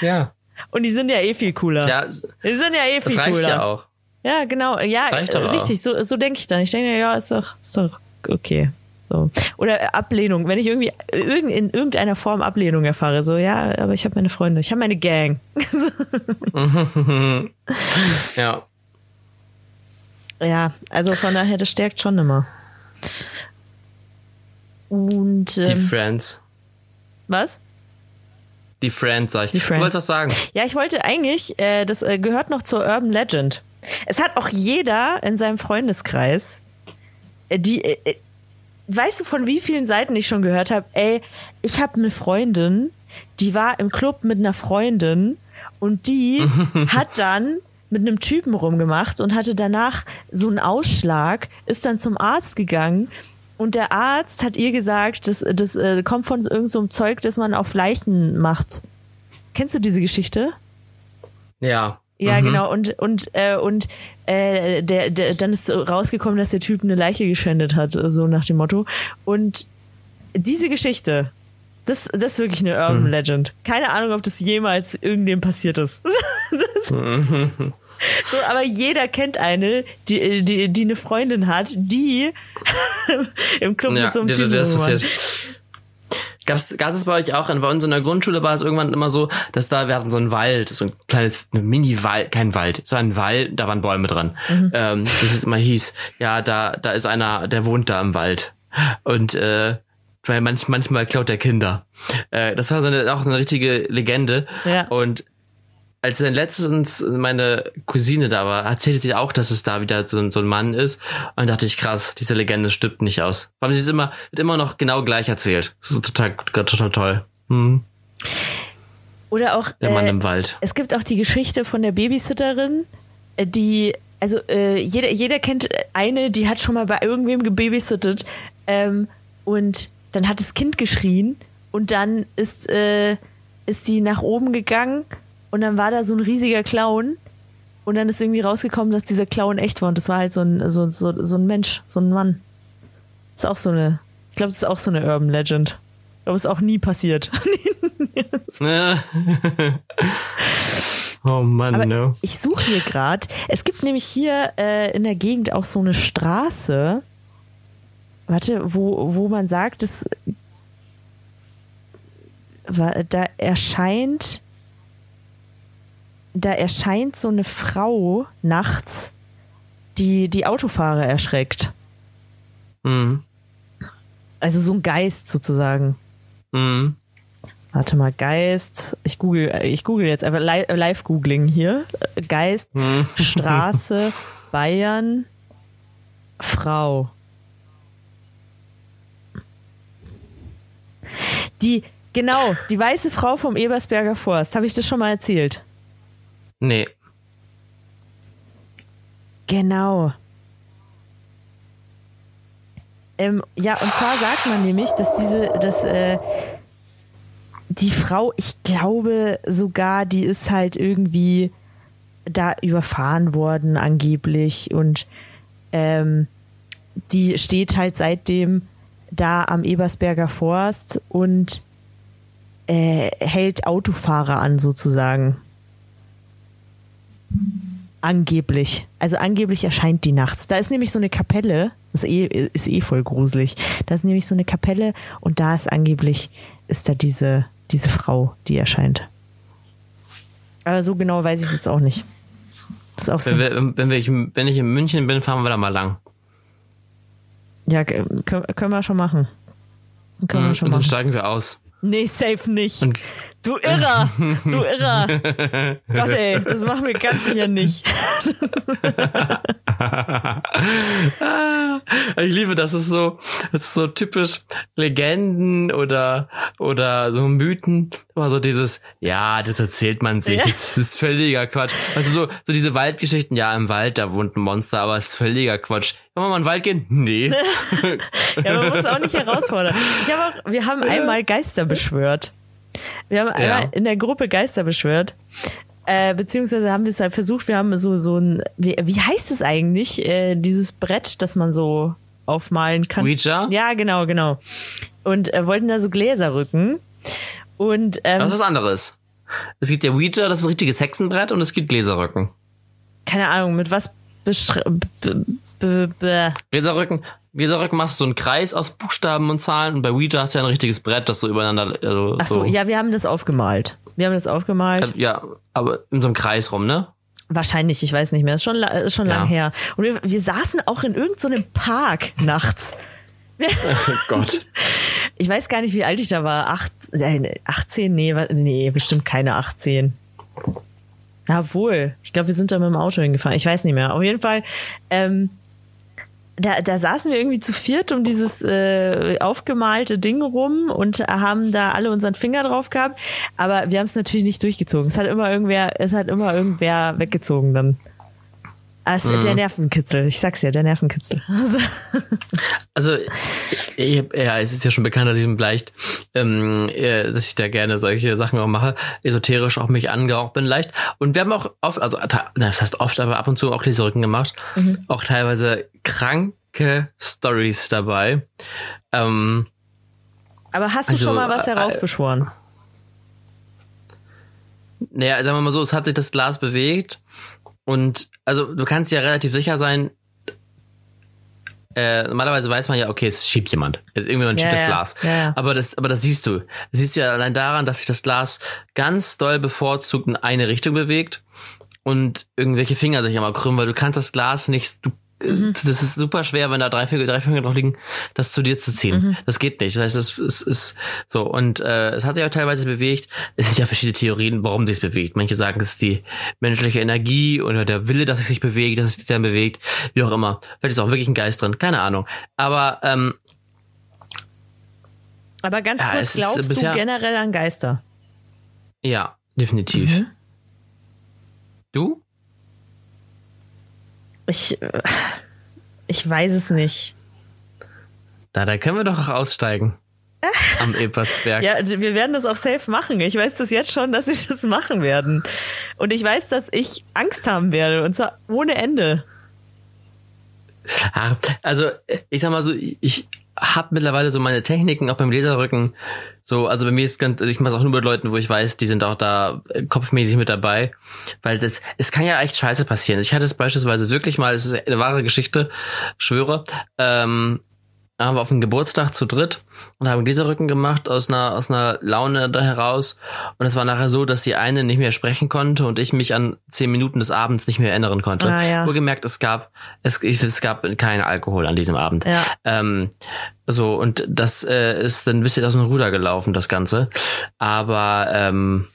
ja. Und die sind ja eh viel cooler. Ja, das Die sind ja eh viel reicht cooler. ja auch. Ja, genau. Ja, äh, auch. richtig. So, so denke ich dann. Ich denke, ja, ist doch, ist doch okay. So. Oder Ablehnung. Wenn ich irgendwie irgend, in irgendeiner Form Ablehnung erfahre, so, ja, aber ich habe meine Freunde, ich habe meine Gang. Ja. ja, also von daher, das stärkt schon immer. Und Die ähm, Friends. was? Die Friends, sag ich. Die Friends. Du wolltest was sagen? Ja, ich wollte eigentlich, äh, das äh, gehört noch zur Urban Legend. Es hat auch jeder in seinem Freundeskreis, äh, die, äh, äh, weißt du, von wie vielen Seiten ich schon gehört habe, ey, ich habe eine Freundin, die war im Club mit einer Freundin und die hat dann mit einem Typen rumgemacht und hatte danach so einen Ausschlag, ist dann zum Arzt gegangen und der Arzt hat ihr gesagt, das, das äh, kommt von irgendeinem so Zeug, das man auf Leichen macht. Kennst du diese Geschichte? Ja. Ja, Mhm. genau. Und und äh, und äh, der, der dann ist so rausgekommen, dass der Typ eine Leiche geschändet hat, so nach dem Motto. Und diese Geschichte, das, das ist wirklich eine Urban Legend. Keine Ahnung, ob das jemals irgendwem passiert ist. das, so, aber jeder kennt eine, die, die, die eine Freundin hat, die im Club Ja, mit so einem Typen das. Gab's, gab's es bei euch auch? In, bei uns in der Grundschule war es irgendwann immer so, dass da, wir hatten so einen Wald, so ein kleines Mini-Wald, kein Wald, es war ein Wald, da waren Bäume dran. Mhm. Ähm, das ist immer hieß, ja, da, da ist einer, der wohnt da im Wald. Und äh, weil manch, manchmal klaut er Kinder. Äh, das war so eine, auch eine richtige Legende. Ja. Und als dann letztens meine Cousine da war, erzählte sie auch, dass es da wieder so, so ein Mann ist. Und dachte ich, krass, diese Legende stimmt nicht aus. Aber sie ist immer, wird immer noch genau gleich erzählt. Das ist total, total toll. Hm. Oder auch. Der Mann äh, im Wald. Es gibt auch die Geschichte von der Babysitterin, äh, die, also äh, jeder, jeder kennt eine, die hat schon mal bei irgendwem gebabysittet ähm, und dann hat das Kind geschrien und dann ist, äh, ist sie nach oben gegangen und dann war da so ein riesiger Clown und dann ist irgendwie rausgekommen, dass dieser Clown echt war und das war halt so ein, so, so, so ein Mensch, so ein Mann. Ist auch so eine, ich glaube, das ist auch so eine Urban Legend. Ich glaube, ist auch nie passiert. oh Mann, Aber no. ich suche hier gerade. Es gibt nämlich hier äh, in der Gegend auch so eine Straße. Warte, wo, wo man sagt, dass da erscheint da erscheint so eine Frau nachts, die die Autofahrer erschreckt. Mhm. Also so ein Geist sozusagen. Mhm. Warte mal, Geist. Ich google, ich google jetzt einfach Live-Googling hier. Geist, Mhm. Straße, Bayern, Frau. Die, genau, die weiße Frau vom Ebersberger Forst. Habe ich das schon mal erzählt? Nee. Genau. Ähm, ja, und zwar sagt man nämlich, dass diese, dass äh, die Frau, ich glaube sogar, die ist halt irgendwie da überfahren worden angeblich und ähm, die steht halt seitdem da am Ebersberger Forst und äh, hält Autofahrer an sozusagen. Angeblich. Also angeblich erscheint die nachts. Da ist nämlich so eine Kapelle. Das ist eh, ist eh voll gruselig. Da ist nämlich so eine Kapelle und da ist angeblich, ist da diese, diese Frau, die erscheint. Aber so genau weiß ich es jetzt auch nicht. Das ist auch so. Wenn, wir, wenn, wir, wenn ich in München bin, fahren wir da mal lang. Ja, können, können wir schon machen. Können Mhm, wir schon und dann machen. steigen wir aus. Nee, safe nicht. Und Du Irrer! Du Irrer! Gott ey, das machen wir ganz sicher nicht. ich liebe, das ist so, das ist so typisch Legenden oder, oder so Mythen. Immer so dieses, ja, das erzählt man sich, Ja. das ist völliger Quatsch. Also so, so diese Waldgeschichten, ja, im Wald, da wohnt ein Monster, aber es ist völliger Quatsch. Wollen wir mal in den Wald gehen? Nee. Ja, man muss auch nicht herausfordern. Ich habe auch, wir haben einmal Geister beschwört. Wir haben einmal Ja. in der Gruppe Geister beschwört. Äh, beziehungsweise haben wir es halt versucht, wir haben so, so ein, wie, wie heißt es eigentlich, äh, dieses Brett, das man so aufmalen kann? Ouija? Ja, genau, genau. Und äh, wollten da so Gläser rücken. Und ähm, Das ist was anderes. Es gibt ja Ouija, das ist ein richtiges Hexenbrett und es gibt Gläserrücken. keine Ahnung, mit was beschre b- b- b- Gläserrücken, Gläserrücken machst du so einen Kreis aus Buchstaben und Zahlen und bei Ouija hast du ja ein richtiges Brett, das so übereinander, also, Ach so, ja, wir haben das aufgemalt. Wir haben das aufgemalt. Ja, aber in so einem Kreis rum, ne? Wahrscheinlich, ich weiß nicht mehr. Ist schon, ist schon Ja. lang her. Und wir, wir saßen auch in irgendeinem so Park nachts. Oh Gott. Ich weiß gar nicht, wie alt ich da war. Acht, äh, 18? Nee, nee, bestimmt keine 18. Ja, wohl. Ich glaube, wir sind da mit dem Auto hingefahren. Ich weiß nicht mehr. Auf jeden Fall, ähm, da, da saßen wir irgendwie zu viert um dieses äh, aufgemalte Ding rum und haben da alle unseren Finger drauf gehabt. Aber wir haben es natürlich nicht durchgezogen. Es hat immer irgendwer, es hat immer irgendwer weggezogen dann. Es ist der Nervenkitzel. Ich sag's ja, der Nervenkitzel. Also, Also, ich, ja, es ist ja schon bekannt, dass ich leicht, ähm, äh, dass ich da gerne solche Sachen auch mache, esoterisch auch mich angehaucht bin leicht. Und wir haben auch oft, also das heißt oft, aber ab und zu auch Gläserrücken gemacht, auch teilweise kranke Stories dabei. Ähm, aber hast du Also, schon mal was äh, heraufbeschworen? Naja, sagen wir mal so, es hat sich das Glas bewegt und also du kannst ja relativ sicher sein, äh, normalerweise weiß man ja, okay, es schiebt jemand. Es irgendjemand Ja, schiebt das ja. Glas. Ja, ja. Aber das, aber das siehst du. Das siehst du ja allein daran, dass sich das Glas ganz doll bevorzugt in eine Richtung bewegt und irgendwelche Finger sich immer krümmen, weil du kannst das Glas nicht, du, mhm. das ist super schwer, wenn da drei Finger, drei Finger drauf liegen, das zu dir zu ziehen. Mhm. Das geht nicht. Das heißt, es, es ist so. Und äh, es hat sich auch teilweise bewegt. Es sind ja verschiedene Theorien, warum sich bewegt. Manche sagen, es ist die menschliche Energie oder der Wille, dass es sich bewegt, dass es sich dann bewegt, wie auch immer. Vielleicht ist auch wirklich ein Geist drin, keine Ahnung. Aber ähm, aber ganz ja, kurz, glaubst du generell an Geister? Ja, definitiv. Mhm. Du? Ich, ich weiß es nicht. Da, da können wir doch auch aussteigen. Am Ebertsberg. Ja, wir werden das auch safe machen. Ich weiß das jetzt schon, dass wir das machen werden. Und ich weiß, dass ich Angst haben werde. Und zwar ohne Ende. Also, ich sag mal so, ich habe mittlerweile so meine Techniken auch beim Laserrücken. So, also bei mir ist ganz, ich mache auch nur mit Leuten, wo ich weiß, die sind auch da äh, kopfmäßig mit dabei. Weil das, es kann ja echt scheiße passieren. Ich hatte es beispielsweise wirklich mal, es ist eine wahre Geschichte, schwöre. Ähm, haben wir auf dem Geburtstag zu dritt und haben Rücken gemacht aus einer, aus einer Laune da heraus. Und es war nachher so, dass die eine nicht mehr sprechen konnte und ich mich an zehn Minuten des Abends nicht mehr erinnern konnte. Ah, ja. gemerkt, es gab, es, es gab keinen Alkohol an diesem Abend. Ja. Ähm, so, und das äh, ist dann ein bisschen aus dem Ruder gelaufen, das Ganze. Aber ähm,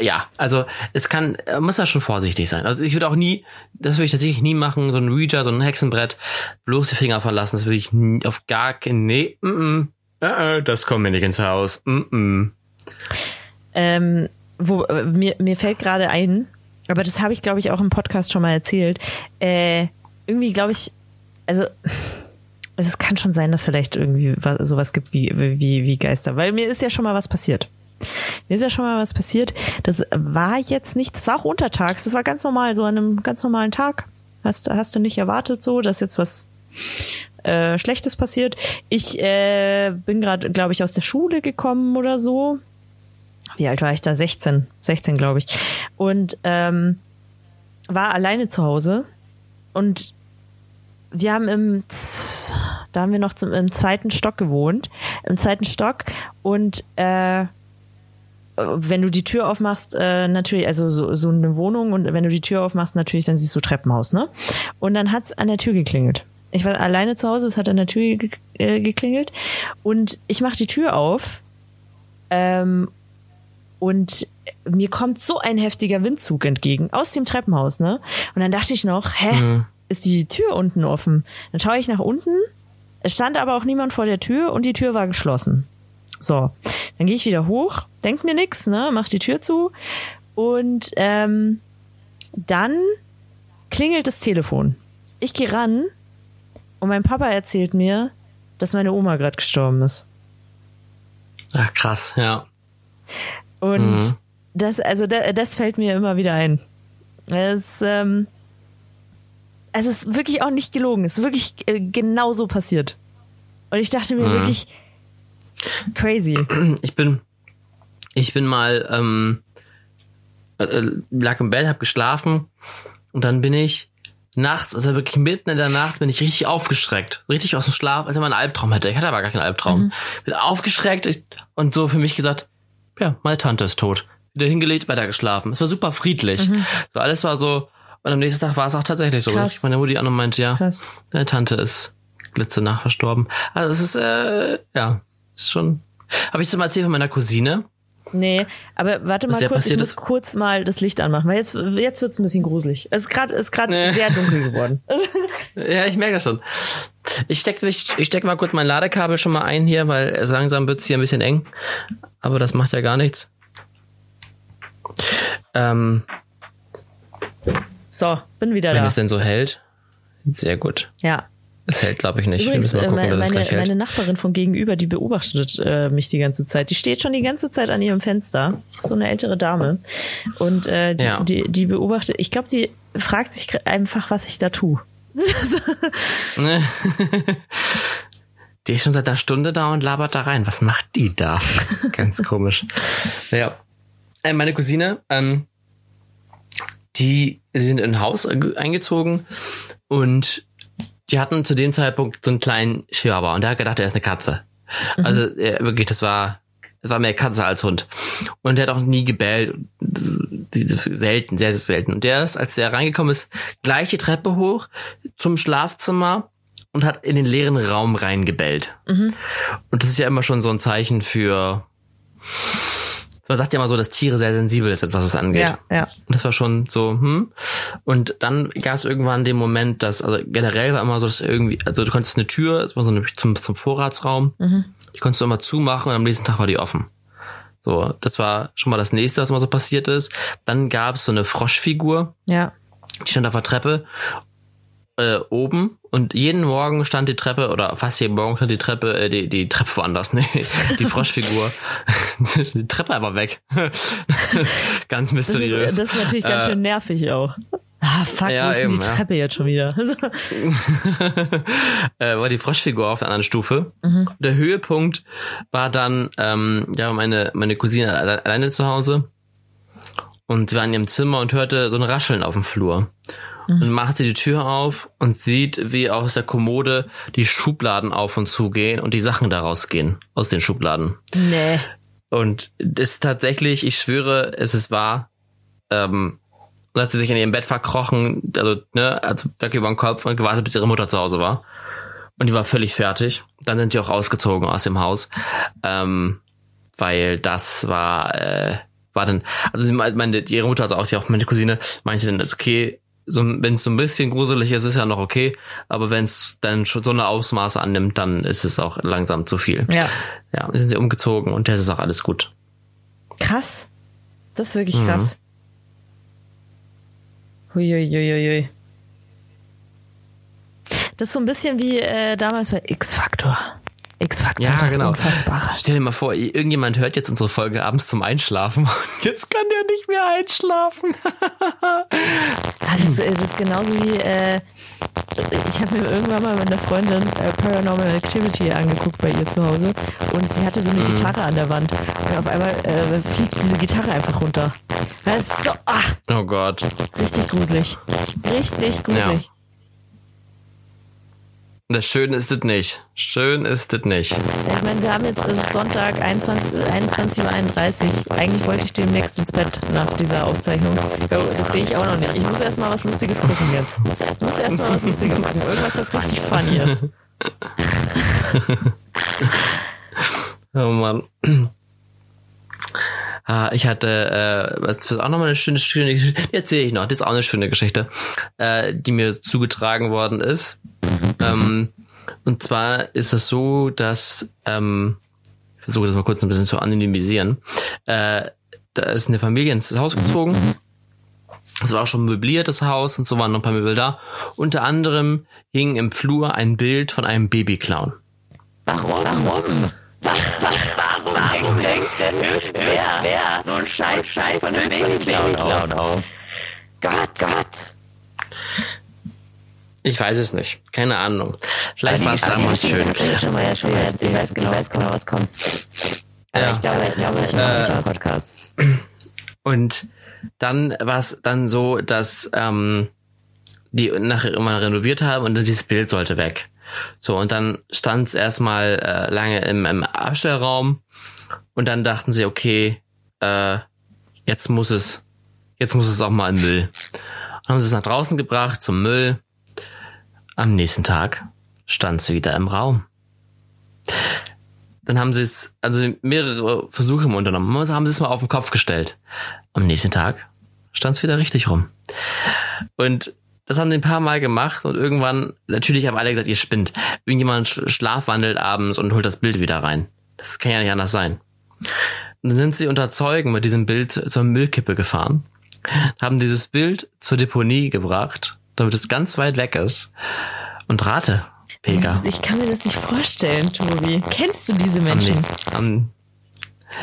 ja, also es kann, muss ja schon vorsichtig sein. Also ich würde auch nie, das würde ich tatsächlich nie machen, so ein Ouija, so ein Hexenbrett, bloß die Finger verlassen, das würde ich nie, auf gar keinen, nee, mm, mm, äh, äh, das kommt mir nicht ins Haus. Mm, mm. Ähm, wo, äh, mir, mir fällt gerade ein, aber das habe ich, glaube ich, auch im Podcast schon mal erzählt. Äh, irgendwie glaube ich, also also es kann schon sein, dass vielleicht irgendwie was, sowas gibt wie, wie, wie Geister, weil mir ist ja schon mal was passiert. Mir ist ja schon mal was passiert. Das war jetzt nicht, das war auch untertags, das war ganz normal, so an einem ganz normalen Tag. Hast, hast du nicht erwartet so, dass jetzt was äh, Schlechtes passiert. Ich äh, bin gerade, glaube ich, aus der Schule gekommen oder so. Wie alt war ich da? 16. 16, glaube ich. Und ähm, war alleine zu Hause. Und wir haben im, da haben wir noch zum, im zweiten Stock gewohnt. Im zweiten Stock. Und äh, wenn du die Tür aufmachst, äh, natürlich, also so, so eine Wohnung und wenn du die Tür aufmachst, natürlich, dann siehst du Treppenhaus, ne? Und dann hat's an der Tür geklingelt. Ich war alleine zu Hause, es hat an der Tür ge äh, geklingelt und ich mach die Tür auf ähm, und mir kommt so ein heftiger Windzug entgegen aus dem Treppenhaus, ne? Und dann dachte ich noch, hä, mhm. ist die Tür unten offen? Dann schaue ich nach unten, es stand aber auch niemand vor der Tür und die Tür war geschlossen. So, dann gehe ich wieder hoch, denk mir nix, ne, mach die Tür zu und ähm, dann klingelt das Telefon. Ich gehe ran und mein Papa erzählt mir, dass meine Oma gerade gestorben ist. Ach krass, ja. Und mhm. das, also das, das fällt mir immer wieder ein. Es, ähm, es ist wirklich auch nicht gelogen. Es ist wirklich äh, genau so passiert. Und ich dachte mir mhm. wirklich, Crazy. Ich bin, ich bin mal, ähm, äh, äh, lag im Bett, hab geschlafen und dann bin ich nachts, also wirklich mitten in der Nacht, bin ich richtig aufgeschreckt. Richtig aus dem Schlaf, als wenn man einen Albtraum hätte. Ich hatte aber gar keinen Albtraum. Mhm. Bin aufgeschreckt und so für mich gesagt, ja, meine Tante ist tot. Wieder hingelegt, weiter geschlafen. Es war super friedlich. Mhm. So alles war so, und am nächsten Tag war es auch tatsächlich so. Krass. Ich meine Mutti an und meinte, ja, Krass. deine Tante ist glitze nach verstorben. Also es ist, äh, ja, ist schon. Habe ich das mal erzählt von meiner Cousine? Nee, aber warte mal kurz, ich muss ist? kurz mal das Licht anmachen, weil jetzt, jetzt wird's ein bisschen gruselig. Es ist gerade ist grad nee. sehr dunkel geworden. ja, ich merke das schon. Ich steck, ich, ich steck mal kurz mein Ladekabel schon mal ein hier, weil langsam wird's hier ein bisschen eng. Aber das macht ja gar nichts. Ähm, so, bin wieder wenn da. Wenn es denn so hält. Sehr gut. Ja. Es hält, glaube ich, nicht. Übrigens, gucken, meine, meine, meine, Nachbarin von gegenüber, die beobachtet äh, mich die ganze Zeit. Die steht schon die ganze Zeit an ihrem Fenster. Ist so eine ältere Dame. Und äh, die, ja. die, die beobachtet, ich glaube, die fragt sich einfach, was ich da tue. die ist schon seit einer Stunde da und labert da rein. Was macht die da? Ganz komisch. Ja. Äh, meine Cousine, ähm, die, sie sind in ein Haus eingezogen und die hatten zu dem Zeitpunkt so einen kleinen Chihuahua und der hat gedacht, er ist eine Katze. Mhm. Also wirklich, das war es war mehr Katze als Hund. Und der hat auch nie gebellt. Selten, sehr, sehr selten. Und der ist, als der reingekommen ist, gleiche Treppe hoch zum Schlafzimmer und hat in den leeren Raum reingebellt. Mhm. Und das ist ja immer schon so ein Zeichen für man sagt ja immer so, dass Tiere sehr sensibel sind, was es angeht. Ja, ja. Und das war schon so, hm. Und dann gab es irgendwann den Moment, dass, also generell war immer so, dass irgendwie, also du konntest eine Tür, das war so eine zum, zum Vorratsraum, mhm. die konntest du immer zumachen und am nächsten Tag war die offen. So, das war schon mal das nächste, was immer so passiert ist. Dann gab es so eine Froschfigur. Ja. Die stand auf der Treppe äh, oben und jeden Morgen stand die Treppe oder fast jeden Morgen stand die Treppe, äh, die, die Treppe woanders, ne? Die Froschfigur. die Treppe einfach weg. ganz mysteriös. Das ist, das ist natürlich ganz äh, schön nervig auch. Ah, fuck, ja, wo ist eben, die Treppe ja. jetzt schon wieder? äh, war die Froschfigur auf der anderen Stufe. Mhm. Der Höhepunkt war dann, ähm, ja, meine, meine Cousine alleine zu Hause. Und sie war in ihrem Zimmer und hörte so ein Rascheln auf dem Flur. Und machte die Tür auf und sieht, wie aus der Kommode die Schubladen auf und zu gehen und die Sachen daraus gehen, aus den Schubladen. Nee. Und das ist tatsächlich, ich schwöre, es ist wahr, ähm, und hat sie sich in ihrem Bett verkrochen, also, ne, also weg über den Kopf und gewartet, bis ihre Mutter zu Hause war. Und die war völlig fertig. Dann sind die auch ausgezogen aus dem Haus. Ähm, weil das war, äh, war dann, also sie meinte, ihre Mutter, also auch sie auch meine Cousine, meinte dann, okay, so, wenn es so ein bisschen gruselig ist, ist ja noch okay, aber wenn es dann schon so eine Ausmaße annimmt, dann ist es auch langsam zu viel. Ja. Ja, sind sie umgezogen und das ist auch alles gut. Krass. Das ist wirklich mhm. krass. Huiuiuiui. Das ist so ein bisschen wie äh, damals bei X-Factor. X-Faktor, ja, das genau. Unfassbare. Stell dir mal vor, irgendjemand hört jetzt unsere Folge abends zum Einschlafen und jetzt kann der nicht mehr einschlafen. das, äh, das ist genauso wie, äh, ich habe mir irgendwann mal mit einer Freundin äh, Paranormal Activity angeguckt bei ihr zu Hause und sie hatte so eine mhm. Gitarre an der Wand und auf einmal äh, fliegt diese Gitarre einfach runter. Das ist so, ah, oh Gott. Richtig gruselig. Richtig gruselig. Ja. Das Schöne ist es nicht. Schön ist es nicht. Ich meine, wir haben jetzt ist Sonntag 21.31 21 Uhr. Eigentlich wollte ich demnächst ins Bett nach dieser Aufzeichnung. Das sehe ich auch noch nicht. Ich muss erstmal was Lustiges gucken jetzt. Ich muss erstmal was Lustiges gucken. Irgendwas, das richtig funny ist. oh Mann. Ah, ich hatte, äh, was ist auch nochmal eine schöne, schöne Geschichte, die erzähle ich noch, das ist auch eine schöne Geschichte, äh, die mir zugetragen worden ist. Ähm, und zwar ist es so, dass, ähm, ich versuche das mal kurz ein bisschen zu anonymisieren, äh, da ist eine Familie ins Haus gezogen. Es war auch schon möbliert, das Haus, und so waren noch ein paar Möbel da. Unter anderem hing im Flur ein Bild von einem Babyclown. Warum? Warum? Warum, warum denkt denn wer, wer so ein Scheiß, Scheiß von einem Babyclown auf? Gott, Gott. Ich weiß es nicht. Keine Ahnung. Vielleicht war es damals schön. Schon mal schon mal erzählt. Ich weiß genau, weiß genau was kommt. Aber ja. ich glaube, ich glaube, ich mache äh, nicht Podcast. Und dann war es dann so, dass ähm, die nachher immer renoviert haben und dieses Bild sollte weg. So, und dann stand es erstmal äh, lange im, im Abstellraum und dann dachten sie, okay, äh, jetzt muss es, jetzt muss es auch mal im Müll. Haben sie es nach draußen gebracht zum Müll am nächsten Tag stand sie wieder im Raum. Dann haben sie es, also mehrere Versuche unternommen, haben sie es mal auf den Kopf gestellt. Am nächsten Tag stand es wieder richtig rum. Und das haben sie ein paar Mal gemacht und irgendwann, natürlich haben alle gesagt, ihr spinnt. Irgendjemand schlafwandelt abends und holt das Bild wieder rein. Das kann ja nicht anders sein. Und dann sind sie unter Zeugen mit diesem Bild zur Müllkippe gefahren, haben dieses Bild zur Deponie gebracht damit es ganz weit weg ist. Und rate, Pega. Ich kann mir das nicht vorstellen, Tobi. Kennst du diese Menschen? Am, am,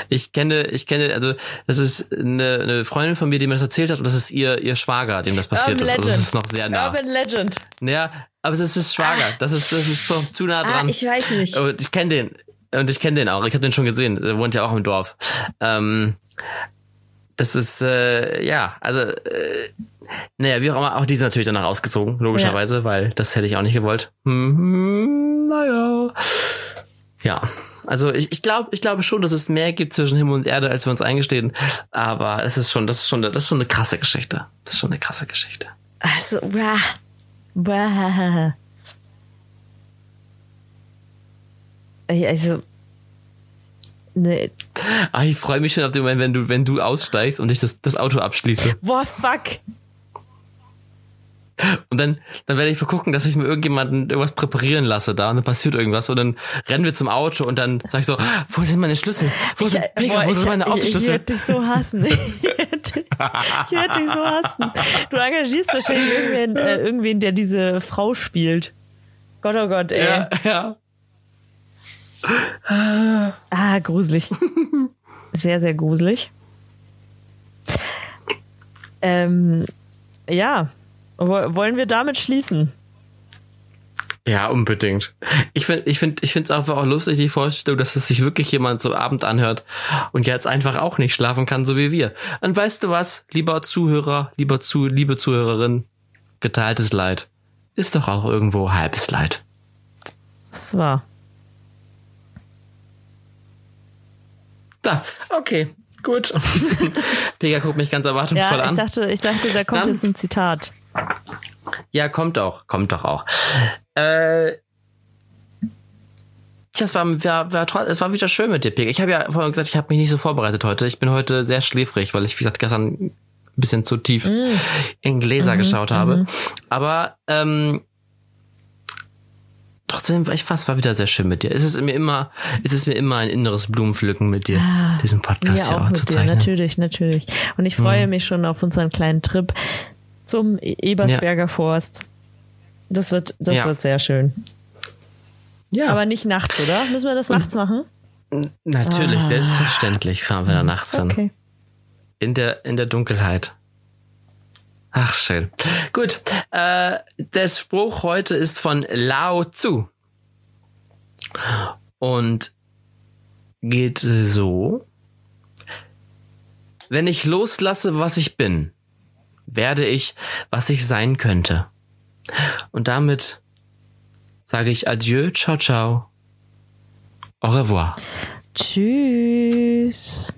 ich kenne, ich kenne, also das ist eine, eine Freundin von mir, die mir das erzählt hat, und das ist ihr, ihr Schwager, dem das passiert Urban ist. Also das ist noch sehr nah. Urban Legend. Ja, aber es ist Schwager. Ah. Das ist, das ist so zu nah dran. Ah, ich weiß nicht. Und ich kenne den. Und ich kenne den auch. Ich habe den schon gesehen. Der wohnt ja auch im Dorf. Ähm, das ist, äh, ja, also äh, naja, wie auch immer, auch die sind natürlich danach ausgezogen, logischerweise, ja. weil das hätte ich auch nicht gewollt. Hm, naja. Ja, Also ich, ich glaube, ich glaube schon, dass es mehr gibt zwischen Himmel und Erde, als wir uns eingestehen. Aber es ist schon, das ist schon, das ist schon eine krasse Geschichte. Das ist schon eine krasse Geschichte. Also, blah. Blah. Also, ne, Ah, ich freue mich schon auf den Moment, wenn du, wenn du aussteigst und ich das, das Auto abschließe. boah, fuck. Und dann, dann werde ich mal gucken, dass ich mir irgendjemanden irgendwas präparieren lasse da und dann passiert irgendwas und dann rennen wir zum Auto und dann sag ich so, "Ah, wo sind meine Schlüssel? Wo sind, Ich- Pega, boah, wo ich- sind meine ich, ich Autoschlüssel? werde dich so hassen. Ich werde ich werd dich so hassen. Du engagierst wahrscheinlich irgendwen, äh, irgendwen, der diese Frau spielt. Gott, oh Gott, ey. Ja, ja. Ah, gruselig. Sehr, sehr gruselig. Ähm, ja, wollen wir damit schließen? Ja, unbedingt. Ich finde, ich finde, ich finde es einfach auch lustig, die Vorstellung, dass es sich wirklich jemand so Abend anhört und jetzt einfach auch nicht schlafen kann, so wie wir. Und weißt du was, lieber Zuhörer, lieber zu, liebe Zuhörerin, geteiltes Leid ist doch auch irgendwo halbes Leid. Das war. Da, okay, gut. Pega guckt mich ganz erwartungsvoll Ja, ich an. dachte, ich dachte, da kommt Dann- jetzt ein Zitat. Ja, kommt auch, kommt doch auch. Äh, tja, es war, war, war, es war wieder schön mit dir, Pega. Ich habe ja vorhin gesagt, ich habe mich nicht so vorbereitet heute. Ich bin heute sehr schläfrig, weil ich, wie gesagt, gestern ein bisschen zu tief in Gläser geschaut habe. Aber ähm, trotzdem war ich fast war wieder sehr schön mit dir. Es ist mir immer, es ist mir immer ein inneres Blumenpflücken mit dir, diesen Podcast Mir hier auch auch zu mit dir, zeichnen. natürlich, natürlich. Und ich freue mich schon auf unseren kleinen Trip zum E- Ebersberger Forst. Das wird, das Ja. wird sehr schön. Ja, Aber nicht nachts, oder? Müssen wir das nachts machen? natürlich, Ah. selbstverständlich fahren wir da nachts hin. Okay. In der, in der Dunkelheit. Ach, schön. Gut. Äh, der Spruch heute ist von Lao Tzu. Und geht so. Wenn ich loslasse, was ich bin, werde ich, was ich sein könnte. Und damit sage ich Adieu, ciao, ciao. Au revoir. Tschüss.